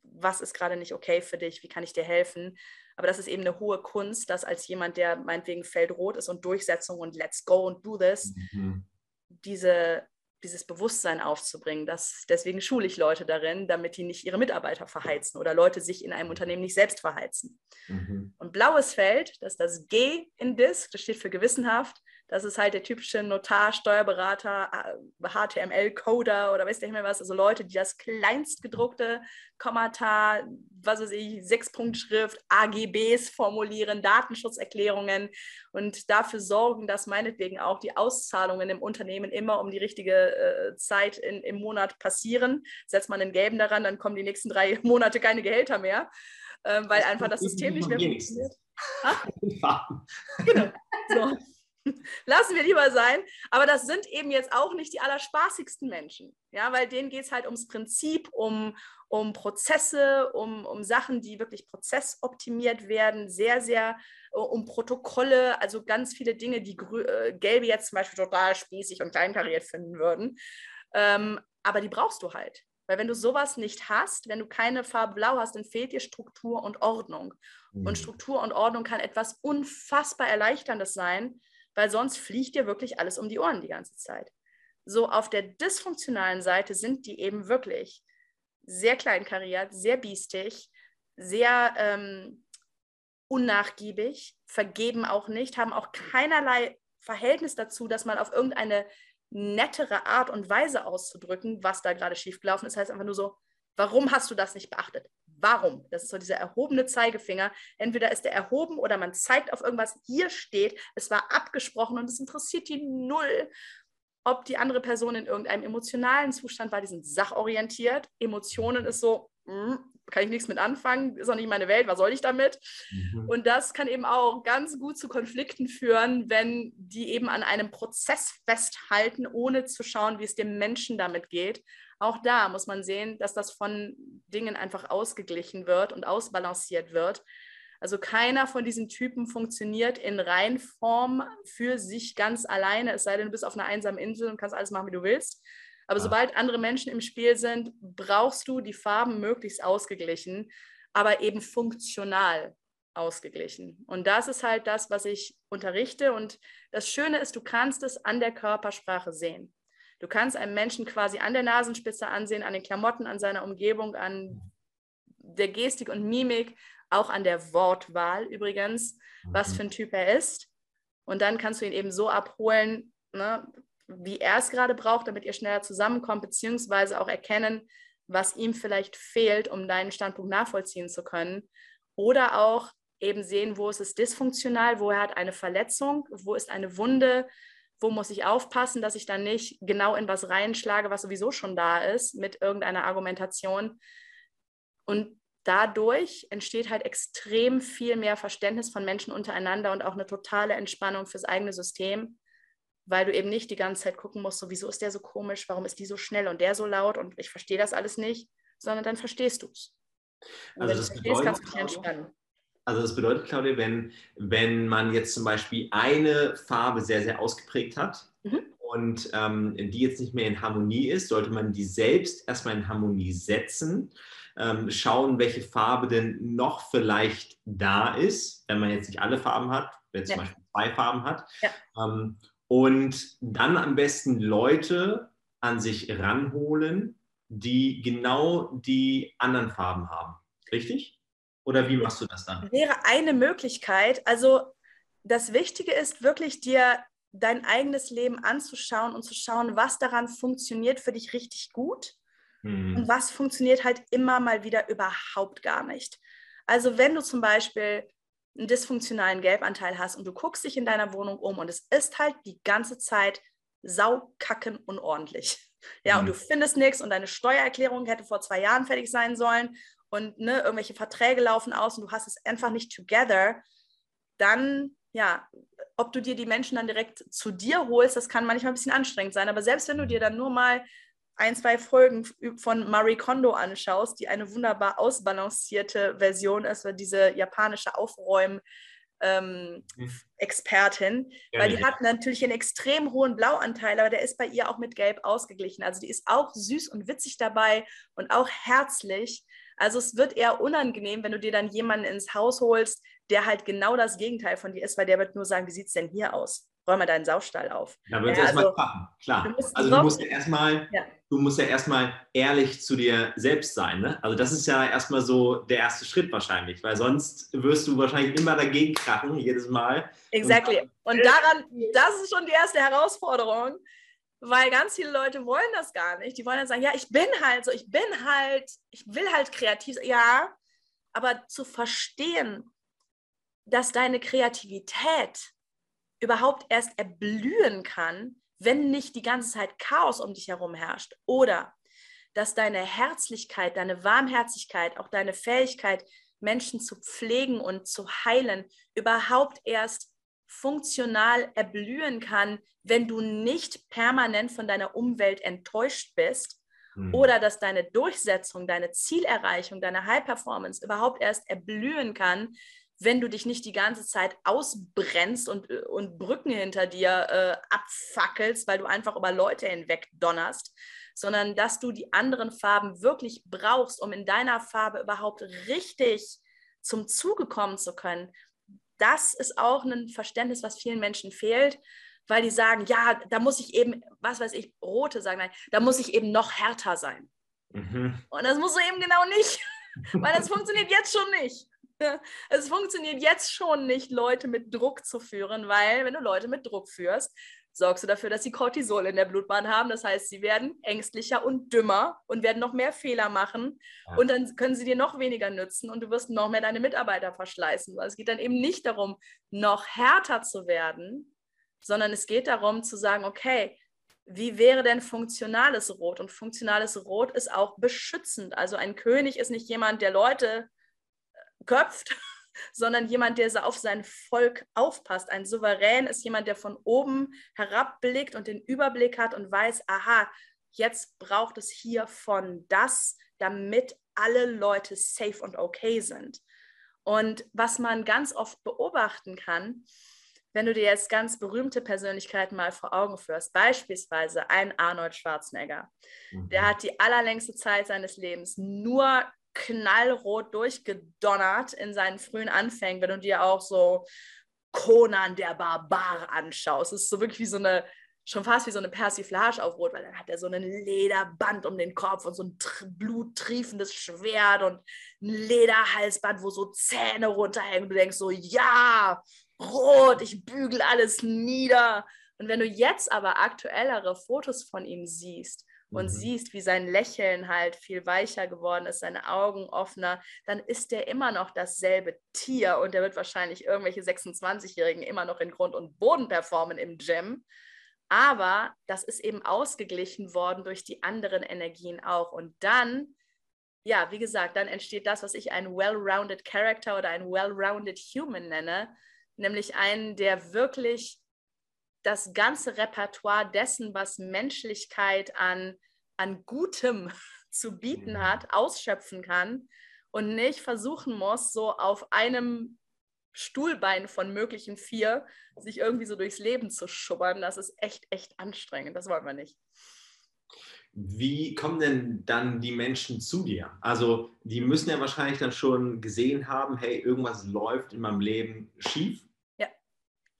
was ist gerade nicht okay für dich, wie kann ich dir helfen? Aber das ist eben eine hohe Kunst, dass als jemand, der meinetwegen feldrot ist und Durchsetzung und let's go und do this, mhm. diese, dieses Bewusstsein aufzubringen. Das, deswegen schule ich Leute darin, damit die nicht ihre Mitarbeiter verheizen oder Leute sich in einem Unternehmen nicht selbst verheizen. Mhm. Und blaues Feld, das ist das G in DISC, das steht für gewissenhaft. Das ist halt der typische Notar, Steuerberater, HTML-Coder oder weiß nicht mehr was. Also Leute, die das kleinstgedruckte Kommata, was weiß ich, Sechs-Punkt-Schrift, AGBs formulieren, Datenschutzerklärungen und dafür sorgen, dass meinetwegen auch die Auszahlungen im Unternehmen immer um die richtige äh, Zeit in, im Monat passieren. Setzt man einen gelben daran, dann kommen die nächsten drei Monate keine Gehälter mehr, äh, weil das einfach das System nicht mehr funktioniert. genau. So. Lassen wir lieber sein. Aber das sind eben jetzt auch nicht die allerspaßigsten Menschen. Ja, weil denen geht es halt ums Prinzip, um, um Prozesse, um, um Sachen, die wirklich prozessoptimiert werden, sehr, sehr uh, um Protokolle, also ganz viele Dinge, die äh, Gelbe jetzt zum Beispiel total spießig und kleinkariert finden würden. Ähm, aber die brauchst du halt. Weil wenn du sowas nicht hast, wenn du keine Farbe blau hast, dann fehlt dir Struktur und Ordnung. Mhm. Und Struktur und Ordnung kann etwas unfassbar Erleichterndes sein, weil sonst fliegt dir wirklich alles um die Ohren die ganze Zeit. So auf der dysfunktionalen Seite sind die eben wirklich sehr kleinkariert, sehr biestig, sehr ähm, unnachgiebig, vergeben auch nicht, haben auch keinerlei Verhältnis dazu, das mal auf irgendeine nettere Art und Weise auszudrücken, was da gerade schiefgelaufen ist. Das heißt einfach nur so, warum hast du das nicht beachtet? Warum? Das ist so dieser erhobene Zeigefinger. Entweder ist er erhoben oder man zeigt auf irgendwas, hier steht, es war abgesprochen und es interessiert die null, ob die andere Person in irgendeinem emotionalen Zustand war. Die sind sachorientiert. Emotionen ist so, mh, hm, kann ich nichts mit anfangen, ist auch nicht meine Welt, was soll ich damit? Mhm. Und das kann eben auch ganz gut zu Konflikten führen, wenn die eben an einem Prozess festhalten, ohne zu schauen, wie es dem Menschen damit geht auch da muss man sehen, dass das von Dingen einfach ausgeglichen wird und ausbalanciert wird. Also keiner von diesen Typen funktioniert in Reinform für sich ganz alleine, es sei denn, du bist auf einer einsamen Insel und kannst alles machen, wie du willst. Aber ja. sobald andere Menschen im Spiel sind, brauchst du die Farben möglichst ausgeglichen, aber eben funktional ausgeglichen. Und das ist halt das, was ich unterrichte. Und das Schöne ist, du kannst es an der Körpersprache sehen. Du kannst einen Menschen quasi an der Nasenspitze ansehen, an den Klamotten, an seiner Umgebung, an der Gestik und Mimik auch an der Wortwahl übrigens, was mhm. für ein Typ er ist. Und dann kannst du ihn eben so abholen, ne, wie er es gerade braucht, damit ihr schneller zusammenkommt, beziehungsweise auch erkennen, was ihm vielleicht fehlt, um deinen Standpunkt nachvollziehen zu können. Oder auch eben sehen, wo ist es dysfunktional, wo er hat eine Verletzung, wo ist eine Wunde, wo muss ich aufpassen, dass ich dann nicht genau in was reinschlage, was sowieso schon da ist, mit irgendeiner Argumentation. Und dadurch entsteht halt extrem viel mehr Verständnis von Menschen untereinander und auch eine totale Entspannung fürs eigene System, weil du eben nicht die ganze Zeit gucken musst, so wieso ist der so komisch, warum ist die so schnell und der so laut und ich verstehe das alles nicht, sondern dann verstehst du es. Also das bedeutet, Also das bedeutet, Claudia, wenn, wenn man jetzt zum Beispiel eine Farbe sehr, sehr ausgeprägt hat mhm. und ähm, die jetzt nicht mehr in Harmonie ist, sollte man die selbst erstmal in Harmonie setzen ähm, schauen, welche Farbe denn noch vielleicht da ist, wenn man jetzt nicht alle Farben hat, wenn ja. zum Beispiel zwei Farben hat. Ja. Ähm, und dann am besten Leute an sich ranholen, die genau die anderen Farben haben. Richtig? Oder wie machst du das dann? Wäre eine Möglichkeit. Also das Wichtige ist wirklich dir dein eigenes Leben anzuschauen und zu schauen, was daran funktioniert für dich richtig gut Mhm. Und was funktioniert halt immer mal wieder überhaupt gar nicht. Also wenn du zum Beispiel einen dysfunktionalen Gelbanteil hast und du guckst dich in deiner Wohnung um und es ist halt die ganze Zeit saukacken unordentlich. Ja, mhm. und du findest nichts und deine Steuererklärung hätte vor zwei Jahren fertig sein sollen und ne, irgendwelche Verträge laufen aus und du hast es einfach nicht together, dann, ja, ob du dir die Menschen dann direkt zu dir holst, das kann manchmal ein bisschen anstrengend sein. Aber selbst wenn du dir dann nur mal ein, zwei Folgen von Marie Kondo anschaust, die eine wunderbar ausbalancierte Version ist, diese japanische Aufräum- ähm, hm. Expertin, ja, weil die ja. hat natürlich einen extrem hohen Blauanteil, aber der ist bei ihr auch mit Gelb ausgeglichen. Also die ist auch süß und witzig dabei und auch herzlich. Also es wird eher unangenehm, wenn du dir dann jemanden ins Haus holst, der halt genau das Gegenteil von dir ist, weil der wird nur sagen, wie sieht es denn hier aus? räum mal deinen Saustall auf. Da wird es ja, erstmal also, krachen, klar. Du also du musst ja erstmal, ja. du musst ja erstmal ehrlich zu dir selbst sein. Ne? Also das ist ja erstmal so der erste Schritt wahrscheinlich, weil sonst wirst du wahrscheinlich immer dagegen krachen, jedes Mal. Exactly. Und, und daran, das ist schon die erste Herausforderung, weil ganz viele Leute wollen das gar nicht. Die wollen dann sagen, ja, ich bin halt so, ich bin halt, ich will halt kreativ, ja, aber zu verstehen, dass deine Kreativität überhaupt erst erblühen kann, wenn nicht die ganze Zeit Chaos um dich herum herrscht. Oder dass deine Herzlichkeit, deine Warmherzigkeit, auch deine Fähigkeit, Menschen zu pflegen und zu heilen, überhaupt erst funktional erblühen kann, wenn du nicht permanent von deiner Umwelt enttäuscht bist mhm. oder dass deine Durchsetzung, deine Zielerreichung, deine High Performance überhaupt erst erblühen kann, wenn du dich nicht die ganze Zeit ausbrennst und, und Brücken hinter dir äh, abfackelst, weil du einfach über Leute hinweg donnerst, sondern dass du die anderen Farben wirklich brauchst, um in deiner Farbe überhaupt richtig zum Zuge kommen zu können. Das ist auch ein Verständnis, was vielen Menschen fehlt, weil die sagen, ja, da muss ich eben, was weiß ich, rote sagen, nein, da muss ich eben noch härter sein. Mhm. Und das musst du eben genau nicht, weil das funktioniert jetzt schon nicht. Es funktioniert jetzt schon nicht, Leute mit Druck zu führen, weil wenn du Leute mit Druck führst, sorgst du dafür, dass sie Cortisol in der Blutbahn haben. Das heißt, sie werden ängstlicher und dümmer und werden noch mehr Fehler machen. Ja. Und dann können sie dir noch weniger nützen und du wirst noch mehr deine Mitarbeiter verschleißen. Es geht dann eben nicht darum, noch härter zu werden, sondern es geht darum zu sagen, okay, wie wäre denn funktionales Rot? Und funktionales Rot ist auch beschützend. Also ein König ist nicht jemand, der Leute köpft, sondern jemand, der auf sein Volk aufpasst. Ein Souverän ist jemand, der von oben herabblickt und den Überblick hat und weiß, aha, jetzt braucht es hiervon das, damit alle Leute safe und okay sind. Und was man ganz oft beobachten kann, wenn du dir jetzt ganz berühmte Persönlichkeiten mal vor Augen führst, beispielsweise ein Arnold Schwarzenegger, mhm. der hat die allerlängste Zeit seines Lebens nur knallrot durchgedonnert in seinen frühen Anfängen, wenn du dir auch so Conan der Barbar anschaust. Es ist so wirklich wie so eine, schon fast wie so eine Persiflage auf Rot, weil dann hat er so ein Lederband um den Kopf und so ein bluttriefendes Schwert und ein Lederhalsband, wo so Zähne runterhängen. Und du denkst so, ja, Rot, ich bügel alles nieder. Und wenn du jetzt aber aktuellere Fotos von ihm siehst, und mhm. siehst, wie sein Lächeln halt viel weicher geworden ist, seine Augen offener, dann ist der immer noch dasselbe Tier und der wird wahrscheinlich irgendwelche 26-Jährigen immer noch in Grund und Boden performen im Gym. Aber das ist eben ausgeglichen worden durch die anderen Energien auch. Und dann, ja, wie gesagt, dann entsteht das, was ich einen well-rounded Character oder einen well-rounded Human nenne, nämlich einen, der wirklich das ganze Repertoire dessen, was Menschlichkeit an, an Gutem zu bieten mhm. hat, ausschöpfen kann und nicht versuchen muss, so auf einem Stuhlbein von möglichen vier sich irgendwie so durchs Leben zu schubbern. Das ist echt, echt anstrengend. Das wollen wir nicht. Wie kommen denn dann die Menschen zu dir? Also, die müssen ja wahrscheinlich dann schon gesehen haben, hey, irgendwas läuft in meinem Leben schief. Ja.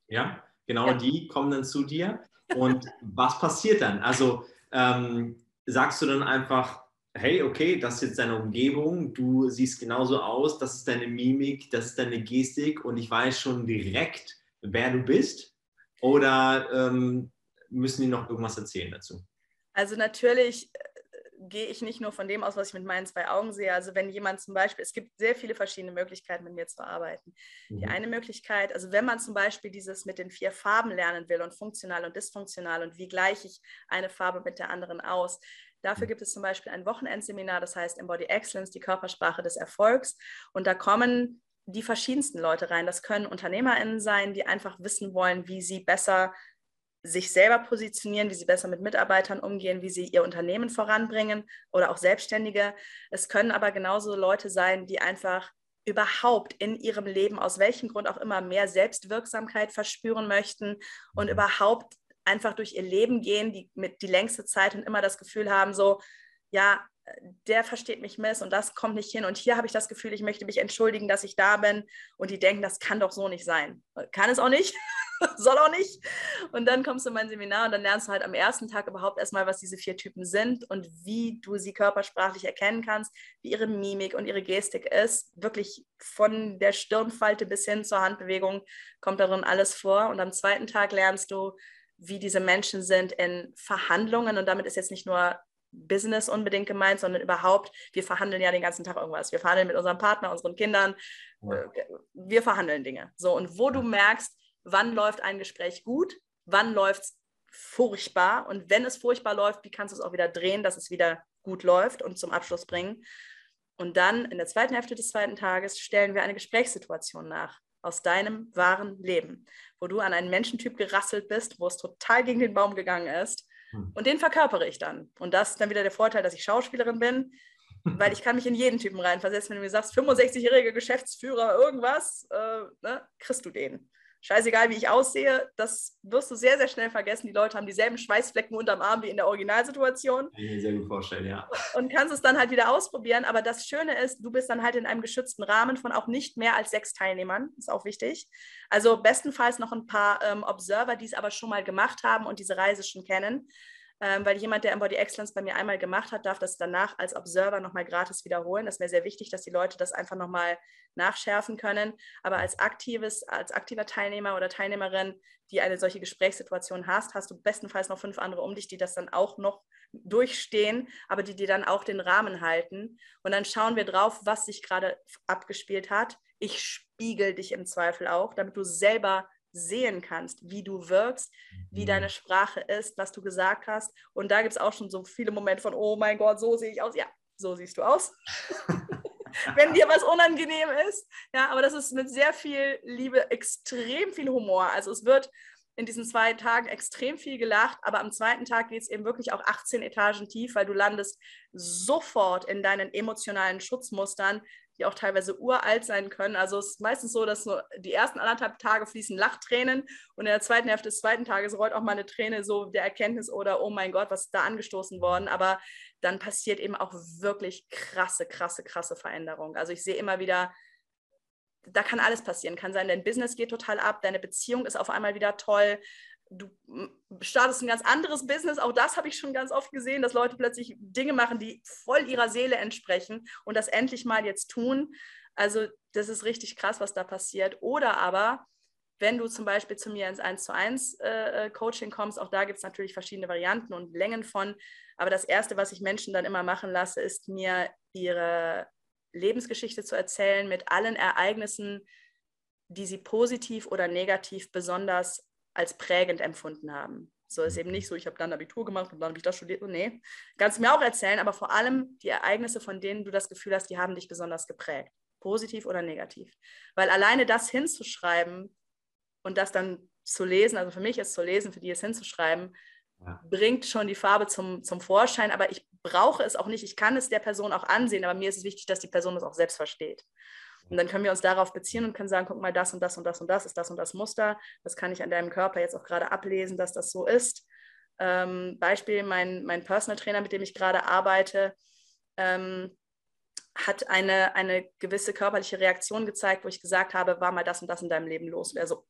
Ja? Genau, ja. die kommen dann zu dir. Und was passiert dann? Also ähm, sagst du dann einfach, hey, okay, das ist jetzt deine Umgebung, du siehst genauso aus, das ist deine Mimik, das ist deine Gestik und ich weiß schon direkt, wer du bist? Oder ähm, müssen die noch irgendwas erzählen dazu? Also natürlich gehe ich nicht nur von dem aus, was ich mit meinen zwei Augen sehe. Also wenn jemand zum Beispiel, es gibt sehr viele verschiedene Möglichkeiten, mit mir zu arbeiten. Mhm. Die eine Möglichkeit, also wenn man zum Beispiel dieses mit den vier Farben lernen will und funktional und dysfunktional und wie gleiche ich eine Farbe mit der anderen aus, Dafür mhm. gibt es zum Beispiel ein Wochenendseminar, das heißt Embody Excellence, die Körpersprache des Erfolgs. Und da kommen die verschiedensten Leute rein. Das können UnternehmerInnen sein, die einfach wissen wollen, wie sie besser sich selber positionieren, wie sie besser mit Mitarbeitern umgehen, wie sie ihr Unternehmen voranbringen oder auch Selbstständige. Es können aber genauso Leute sein, die einfach überhaupt in ihrem Leben, aus welchem Grund auch immer, mehr Selbstwirksamkeit verspüren möchten und mhm. überhaupt einfach durch ihr Leben gehen, die mit die längste Zeit und immer das Gefühl haben, so, ja, der versteht mich miss und das kommt nicht hin. Und hier habe ich das Gefühl, ich möchte mich entschuldigen, dass ich da bin. Und die denken, das kann doch so nicht sein. Kann es auch nicht. soll auch nicht. Und dann kommst du in mein Seminar und dann lernst du halt am ersten Tag überhaupt erstmal, was diese vier Typen sind und wie du sie körpersprachlich erkennen kannst, wie ihre Mimik und ihre Gestik ist. Wirklich von der Stirnfalte bis hin zur Handbewegung kommt darin alles vor. Und am zweiten Tag lernst du, wie diese Menschen sind in Verhandlungen. Und damit ist jetzt nicht nur Business unbedingt gemeint, sondern überhaupt, wir verhandeln ja den ganzen Tag irgendwas. Wir verhandeln mit unserem Partner, unseren Kindern. Ja. Äh, wir verhandeln Dinge. So, und wo du merkst, wann läuft ein Gespräch gut, wann läuft es furchtbar und wenn es furchtbar läuft, wie kannst du es auch wieder drehen, dass es wieder gut läuft und zum Abschluss bringen. Und dann in der zweiten Hälfte des zweiten Tages stellen wir eine Gesprächssituation nach aus deinem wahren Leben, wo du an einen Menschentyp gerasselt bist, wo es total gegen den Baum gegangen ist. Hm. Und den verkörpere ich dann. Und das ist dann wieder der Vorteil, dass ich Schauspielerin bin, weil ich kann mich in jeden Typen reinversetzen. Wenn du mir sagst, 65-jähriger Geschäftsführer, irgendwas, äh, ne, kriegst du den scheißegal, wie ich aussehe, das wirst du sehr, sehr schnell vergessen. Die Leute haben dieselben Schweißflecken unterm Arm wie in der Originalsituation. Kann ich mir sehr gut vorstellen, ja. Und kannst es dann halt wieder ausprobieren. Aber das Schöne ist, du bist dann halt in einem geschützten Rahmen von auch nicht mehr als sechs Teilnehmern. Ist auch wichtig. Also bestenfalls noch ein paar ähm, Observer, die es aber schon mal gemacht haben und diese Reise schon kennen ähm, weil jemand, der Embody Excellence bei mir einmal gemacht hat, darf das danach als Observer nochmal gratis wiederholen. Das wäre sehr wichtig, dass die Leute das einfach nochmal nachschärfen können. Aber als aktives, als aktiver Teilnehmer oder Teilnehmerin, die eine solche Gesprächssituation hast, hast du bestenfalls noch fünf andere um dich, die das dann auch noch durchstehen, aber die dir dann auch den Rahmen halten. Und dann schauen wir drauf, was sich gerade abgespielt hat. Ich spiegel dich im Zweifel auch, damit du selber sehen kannst, wie du wirkst, wie mhm. deine Sprache ist, was du gesagt hast. Und da gibt es auch schon so viele Momente von, oh mein Gott, so sehe ich aus. Ja, so siehst du aus. Wenn dir was unangenehm ist. Ja, aber das ist mit sehr viel Liebe, extrem viel Humor. Also es wird in diesen zwei Tagen extrem viel gelacht, aber am zweiten Tag geht es eben wirklich auch 18 Etagen tief, weil du landest sofort in deinen emotionalen Schutzmustern, die auch teilweise uralt sein können. Also es ist meistens so, dass nur die ersten anderthalb Tage fließen Lachtränen und in der zweiten Hälfte des zweiten Tages rollt auch mal eine Träne so der Erkenntnis oder oh mein Gott, was ist da angestoßen worden. Aber dann passiert eben auch wirklich krasse, krasse, krasse Veränderung. Also ich sehe immer wieder, da kann alles passieren. Kann sein, dein Business geht total ab, deine Beziehung ist auf einmal wieder toll, du startest ein ganz anderes Business. Auch das habe ich schon ganz oft gesehen, dass Leute plötzlich Dinge machen, die voll ihrer Seele entsprechen und das endlich mal jetzt tun. Also das ist richtig krass, was da passiert. Oder aber, wenn du zum Beispiel zu mir ins 1 zu 1 äh, äh, Coaching kommst, auch da gibt es natürlich verschiedene Varianten und Längen von. Aber das Erste, was ich Menschen dann immer machen lasse, ist mir ihre Lebensgeschichte zu erzählen mit allen Ereignissen, die sie positiv oder negativ besonders als prägend empfunden haben. So ist eben nicht so, ich habe dann Abitur gemacht und dann habe ich das studiert. Nee, kannst du mir auch erzählen, aber vor allem die Ereignisse, von denen du das Gefühl hast, die haben dich besonders geprägt. Positiv oder negativ. Weil alleine das hinzuschreiben und das dann zu lesen, also für mich ist zu lesen, für die es hinzuschreiben, ja. bringt schon die Farbe zum, zum Vorschein, aber ich brauche es auch nicht. Ich kann es der Person auch ansehen, aber mir ist es wichtig, dass die Person das auch selbst versteht. Und dann können wir uns darauf beziehen und können sagen, guck mal, das und das und das und das ist das und das Muster. Das kann ich an deinem Körper jetzt auch gerade ablesen, dass das so ist. Ähm, Beispiel, mein, mein Personal Trainer, mit dem ich gerade arbeite, ähm, hat eine, eine gewisse körperliche Reaktion gezeigt, wo ich gesagt habe, war mal das und das in deinem Leben los. Und so,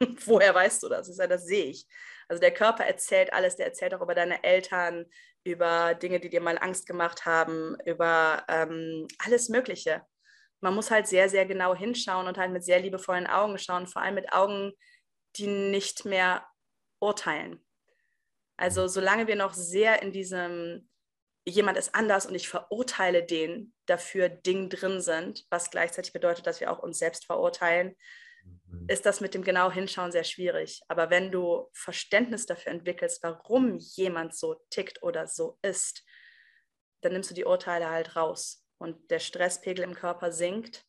woher weißt du das? Ich sage, das sehe ich. Also der Körper erzählt alles, der erzählt auch über deine Eltern, über Dinge, die dir mal Angst gemacht haben, über ähm, alles Mögliche. Man muss halt sehr, sehr genau hinschauen und halt mit sehr liebevollen Augen schauen, vor allem mit Augen, die nicht mehr urteilen. Also solange wir noch sehr in diesem, jemand ist anders und ich verurteile den dafür Ding drin sind, was gleichzeitig bedeutet, dass wir auch uns selbst verurteilen, Mhm. Ist das mit dem genau Hinschauen sehr schwierig. Aber wenn du Verständnis dafür entwickelst, warum jemand so tickt oder so ist, dann nimmst du die Urteile halt raus und der Stresspegel im Körper sinkt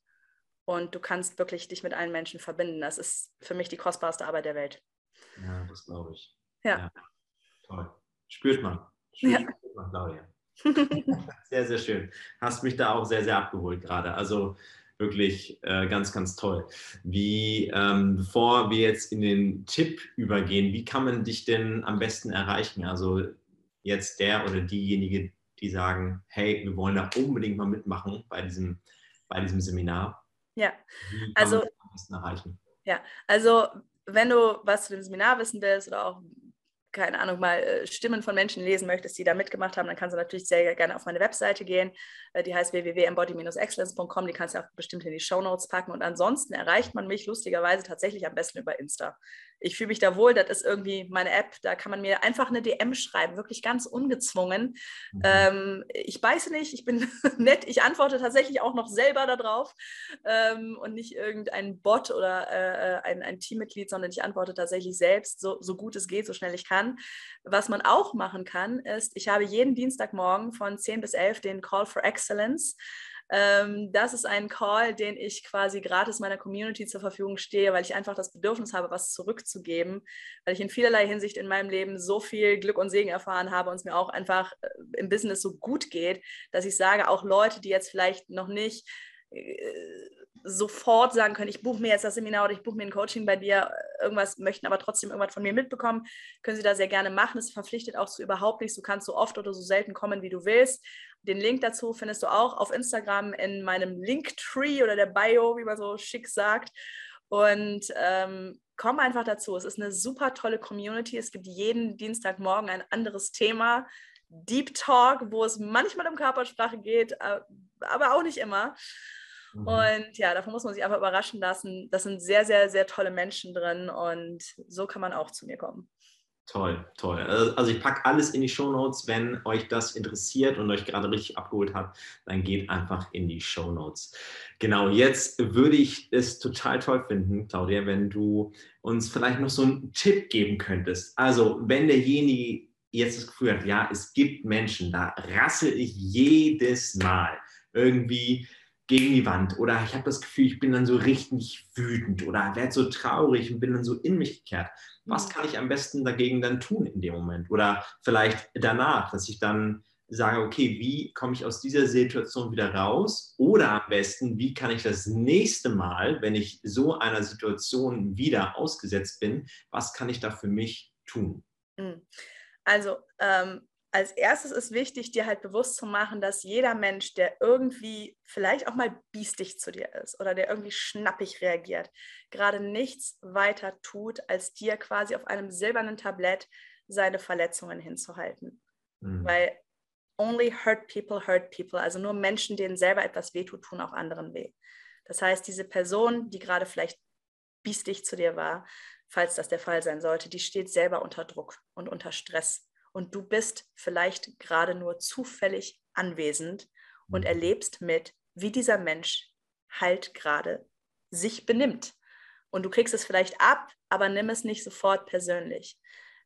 und du kannst wirklich dich mit allen Menschen verbinden. Das ist für mich die kostbarste Arbeit der Welt. Ja, das glaube ich. Ja. ja. Toll. Spürt man. Spürt, ja. spürt man, Claudia. sehr, sehr schön. Hast mich da auch sehr, sehr abgeholt gerade. Also wirklich äh, ganz, ganz toll. Wie, ähm, bevor wir jetzt in den Tipp übergehen, wie kann man dich denn am besten erreichen? Also jetzt der oder diejenige, die sagen, hey, wir wollen da unbedingt mal mitmachen bei diesem, bei diesem Seminar. Ja, also am besten erreichen? Ja, also wenn du was zu dem Seminar wissen willst oder auch keine Ahnung, mal äh, Stimmen von Menschen lesen möchtest, die da mitgemacht haben, dann kannst du natürlich sehr gerne auf meine Webseite gehen. Äh, die heißt www.embody-excellence.com. Die kannst du auch bestimmt in die Show Notes packen. Und ansonsten erreicht man mich lustigerweise tatsächlich am besten über Insta. Ich fühle mich da wohl. Das ist irgendwie meine App. Da kann man mir einfach eine DM schreiben, wirklich ganz ungezwungen. Mhm. Ähm, ich beiße nicht, ich bin nett. Ich antworte tatsächlich auch noch selber darauf ähm, und nicht irgendein Bot oder äh, ein, ein Teammitglied, sondern ich antworte tatsächlich selbst, so, so gut es geht, so schnell ich kann kann. Was man auch machen kann, ist, ich habe jeden Dienstagmorgen von 10 bis 11 den Call for Excellence. Ähm, das ist ein Call, den ich quasi gratis meiner Community zur Verfügung stehe, weil ich einfach das Bedürfnis habe, was zurückzugeben, weil ich in vielerlei Hinsicht in meinem Leben so viel Glück und Segen erfahren habe und es mir auch einfach äh, im Business so gut geht, dass ich sage, auch Leute, die jetzt vielleicht noch nicht äh, sofort sagen können, ich buche mir jetzt das Seminar oder ich buche mir ein Coaching bei dir, irgendwas möchten aber trotzdem irgendwas von mir mitbekommen, können Sie da sehr gerne machen. Es verpflichtet auch zu überhaupt nichts. Du kannst so oft oder so selten kommen, wie du willst. Den Link dazu findest du auch auf Instagram in meinem Linktree oder der Bio, wie man so schick sagt. Und ähm, komm einfach dazu. Es ist eine super tolle Community. Es gibt jeden Dienstagmorgen ein anderes Thema. Deep Talk, wo es manchmal um Körpersprache geht, aber auch nicht immer. Mhm. Und ja, davon muss man sich einfach überraschen lassen. Das sind sehr, sehr, sehr tolle Menschen drin und so kann man auch zu mir kommen. Toll, toll. Also ich packe alles in die Show Notes. Wenn euch das interessiert und euch gerade richtig abgeholt hat, dann geht einfach in die Show Notes. Genau, jetzt würde ich es total toll finden, Claudia, wenn du uns vielleicht noch so einen Tipp geben könntest. Also wenn derjenige jetzt das Gefühl hat, ja, es gibt Menschen, da rassel ich jedes Mal irgendwie gegen die Wand oder ich habe das Gefühl, ich bin dann so richtig wütend oder werde so traurig und bin dann so in mich gekehrt. Was mhm. kann ich am besten dagegen dann tun in dem Moment oder vielleicht danach, dass ich dann sage, okay, wie komme ich aus dieser Situation wieder raus? Oder am besten, wie kann ich das nächste Mal, wenn ich so einer Situation wieder ausgesetzt bin, was kann ich da für mich tun? Hm. Also ähm, als erstes ist wichtig, dir halt bewusst zu machen, dass jeder Mensch, der irgendwie vielleicht auch mal biestig zu dir ist oder der irgendwie schnappig reagiert, gerade nichts weiter tut, als dir quasi auf einem silbernen Tablett seine Verletzungen hinzuhalten. Mhm. Weil only hurt people hurt people. Also nur Menschen, denen selber etwas wehtut, tun auch anderen weh. Das heißt, diese Person, die gerade vielleicht biestig zu dir war, falls das der Fall sein sollte, die steht selber unter Druck und unter Stress. Und du bist vielleicht gerade nur zufällig anwesend und mhm. erlebst mit, wie dieser Mensch halt gerade sich benimmt. Und du kriegst es vielleicht ab, aber nimm es nicht sofort persönlich.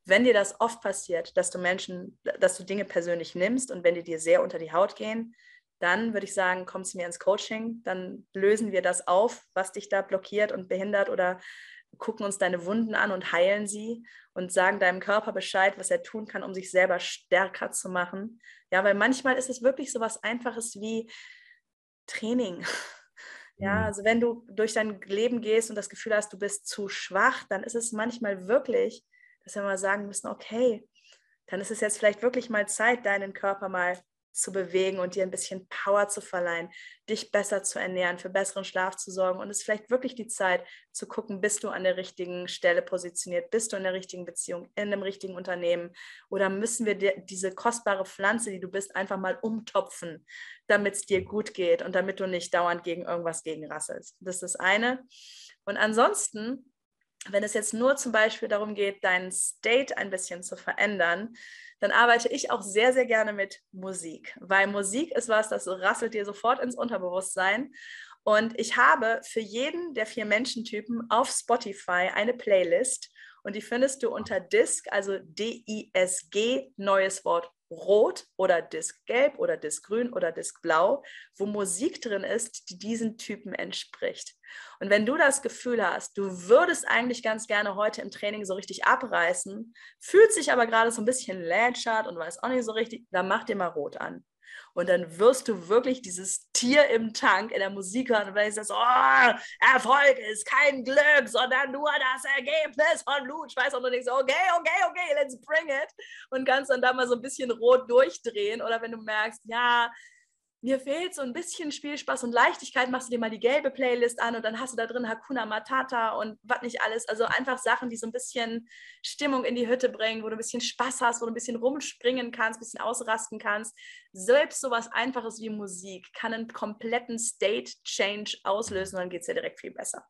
Wenn dir das oft passiert, dass du Menschen, dass du Dinge persönlich nimmst und wenn die dir sehr unter die Haut gehen, dann würde ich sagen, komm zu mir ins Coaching, dann lösen wir das auf, was dich da blockiert und behindert oder gucken uns deine Wunden an und heilen sie und sagen deinem Körper Bescheid, was er tun kann, um sich selber stärker zu machen. Ja, weil manchmal ist es wirklich so was Einfaches wie Training. Ja, mhm. also wenn du durch dein Leben gehst und das Gefühl hast, du bist zu schwach, dann ist es manchmal wirklich dass wir mal sagen müssen, okay, dann ist es jetzt vielleicht wirklich mal Zeit, deinen Körper mal zu bewegen und dir ein bisschen Power zu verleihen, dich besser zu ernähren, für besseren Schlaf zu sorgen. Und es ist vielleicht wirklich die Zeit zu gucken, bist du an der richtigen Stelle positioniert, bist du in der richtigen Beziehung, in dem richtigen Unternehmen oder müssen wir dir diese kostbare Pflanze, die du bist, einfach mal umtopfen, damit es dir gut geht und damit du nicht dauernd gegen irgendwas gegenrasselst. Das ist das eine. Und ansonsten wenn es jetzt nur zum Beispiel darum geht, deinen State ein bisschen zu verändern, dann arbeite ich auch sehr, sehr gerne mit Musik, weil Musik ist was, das rasselt dir sofort ins Unterbewusstsein. Und ich habe für jeden der vier Menschentypen auf Spotify eine Playlist und die findest du unter Disc, also D-I-S-G, neues Wort Rot oder Disk Gelb oder Disk Grün oder Disk Blau, wo Musik drin ist, die diesen Typen entspricht. Und wenn du das Gefühl hast, du würdest eigentlich ganz gerne heute im Training so richtig abreißen, fühlt sich aber gerade so ein bisschen lätschert und weiß auch nicht so richtig, dann mach dir mal Rot an. Und dann wirst du wirklich dieses Tier im Tank in der Musik hören und dann ist das, oh, Erfolg ist kein Glück, sondern nur das Ergebnis von Blut. Ich weiß auch nur nicht so, okay, okay, okay, let's bring it. Und kannst dann da mal so ein bisschen rot durchdrehen. Oder wenn du merkst, ja, mir fehlt so ein bisschen Spielspaß und Leichtigkeit, machst du dir mal die gelbe Playlist an und dann hast du da drin Hakuna Matata und was nicht alles. Also einfach Sachen, die so ein bisschen Stimmung in die Hütte bringen, wo du ein bisschen Spaß hast, wo du ein bisschen rumspringen kannst, ein bisschen ausrasten kannst. Selbst so was Einfaches wie Musik kann einen kompletten State Change auslösen und dann geht es dir direkt viel besser.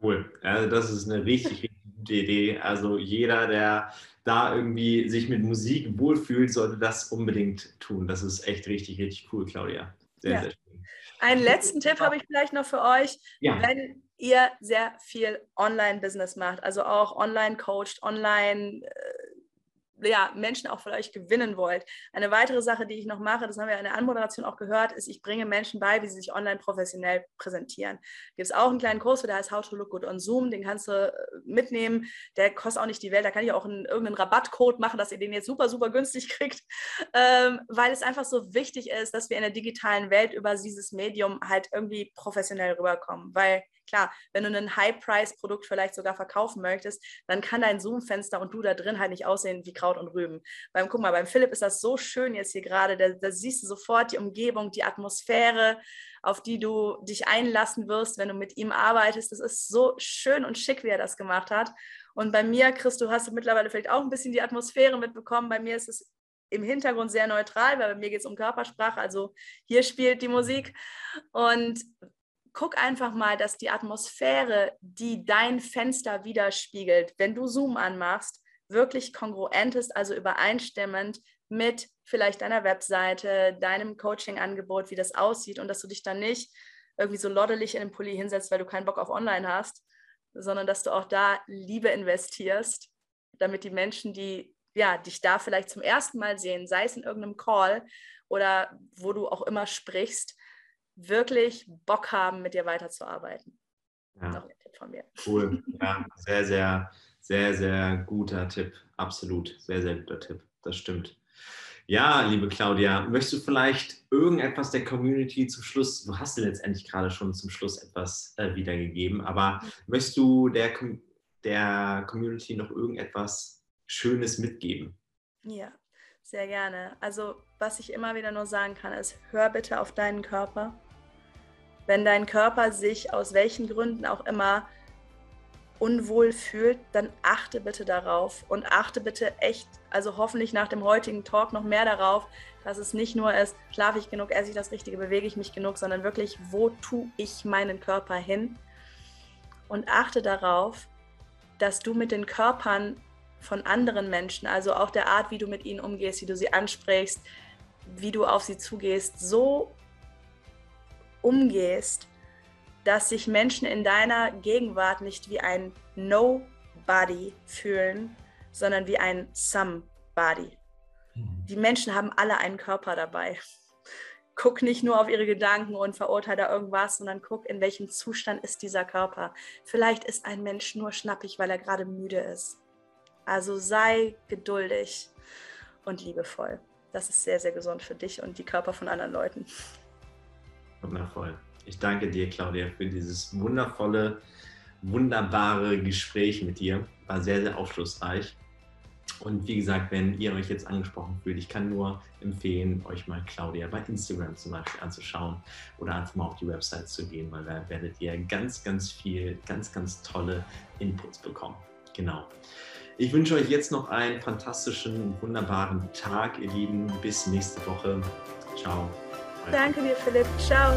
Cool. Also das ist eine richtig, Idee. Also jeder, der da irgendwie sich mit Musik wohlfühlt, sollte das unbedingt tun. Das ist echt richtig, richtig cool, Claudia. Sehr, ja. sehr schön. Einen letzten Tipp habe ich vielleicht noch für euch. Ja. Wenn ihr sehr viel Online-Business macht, also auch online coacht, online äh, ja, Menschen auch vielleicht gewinnen wollt. Eine weitere Sache, die ich noch mache, das haben wir in der Anmoderation auch gehört, ist, ich bringe Menschen bei, wie sie sich online professionell präsentieren. Gibt es auch einen kleinen Kurs, der heißt How to Look Good on Zoom, den kannst du äh, mitnehmen. Der kostet auch nicht die Welt, da kann ich auch einen, irgendeinen Rabattcode machen, dass ihr den jetzt super, super günstig kriegt, ähm, weil es einfach so wichtig ist, dass wir in der digitalen Welt über dieses Medium halt irgendwie professionell rüberkommen, weil Klar, wenn du ein High-Price-Produkt vielleicht sogar verkaufen möchtest, dann kann dein Zoom-Fenster und du da drin halt nicht aussehen wie Kraut und Rüben. Beim, guck mal, beim Philipp ist das so schön jetzt hier gerade, da, da siehst du sofort die Umgebung, die Atmosphäre, auf die du dich einlassen wirst, wenn du mit ihm arbeitest. Das ist so schön und schick, wie er das gemacht hat. Und bei mir, Chris, du hast mittlerweile vielleicht auch ein bisschen die Atmosphäre mitbekommen. Bei mir ist es im Hintergrund sehr neutral, weil bei mir geht es um Körpersprache, also hier spielt die Musik. Und guck einfach mal, dass die Atmosphäre, die dein Fenster widerspiegelt, wenn du Zoom anmachst, wirklich kongruent ist, also übereinstimmend mit vielleicht deiner Webseite, deinem Coaching-Angebot, wie das aussieht und dass du dich dann nicht irgendwie so loddelig in den Pulli hinsetzt, weil du keinen Bock auf Online hast, sondern dass du auch da Liebe investierst, damit die Menschen, die ja, dich da vielleicht zum ersten Mal sehen, sei es in irgendeinem Call oder wo du auch immer sprichst, wirklich Bock haben, mit dir weiterzuarbeiten. Ja. Noch ein Tipp von mir. Cool. Ja, sehr, sehr, sehr, sehr guter Tipp. Absolut. Sehr, sehr guter Tipp. Das stimmt. Ja, liebe Claudia, möchtest du vielleicht irgendetwas der Community zum Schluss, du hast dir letztendlich gerade schon zum Schluss etwas äh, wiedergegeben, aber möchtest du der, der Community noch irgendetwas Schönes mitgeben? Ja, sehr gerne. Also, was ich immer wieder nur sagen kann, ist, hör bitte auf deinen Körper. Wenn dein Körper sich aus welchen Gründen auch immer unwohl fühlt, dann achte bitte darauf und achte bitte echt, also hoffentlich nach dem heutigen Talk noch mehr darauf, dass es nicht nur ist, schlafe ich genug, esse ich das Richtige, bewege ich mich genug, sondern wirklich, wo tue ich meinen Körper hin? Und achte darauf, dass du mit den Körpern von anderen Menschen, also auch der Art, wie du mit ihnen umgehst, wie du sie ansprichst, wie du auf sie zugehst, so umgehst, dass sich Menschen in deiner Gegenwart nicht wie ein Nobody fühlen, sondern wie ein Somebody. Mhm. Die Menschen haben alle einen Körper dabei. Guck nicht nur auf ihre Gedanken und verurteile da irgendwas, sondern guck, in welchem Zustand ist dieser Körper. Vielleicht ist ein Mensch nur schnappig, weil er gerade müde ist. Also sei geduldig und liebevoll. Das ist sehr, sehr gesund für dich und die Körper von anderen Leuten. Wundervoll. Ich danke dir, Claudia, für dieses wundervolle, wunderbare Gespräch mit dir. War sehr, sehr aufschlussreich. Und wie gesagt, wenn ihr euch jetzt angesprochen fühlt, ich kann nur empfehlen, euch mal Claudia bei Instagram zum Beispiel anzuschauen oder einfach mal auf die Website zu gehen, weil da werdet ihr ganz, ganz viel, ganz, ganz tolle Inputs bekommen. Genau. Ich wünsche euch jetzt noch einen fantastischen, wunderbaren Tag, ihr Lieben. Bis nächste Woche. Ciao. Danke dir, Philipp. Ciao.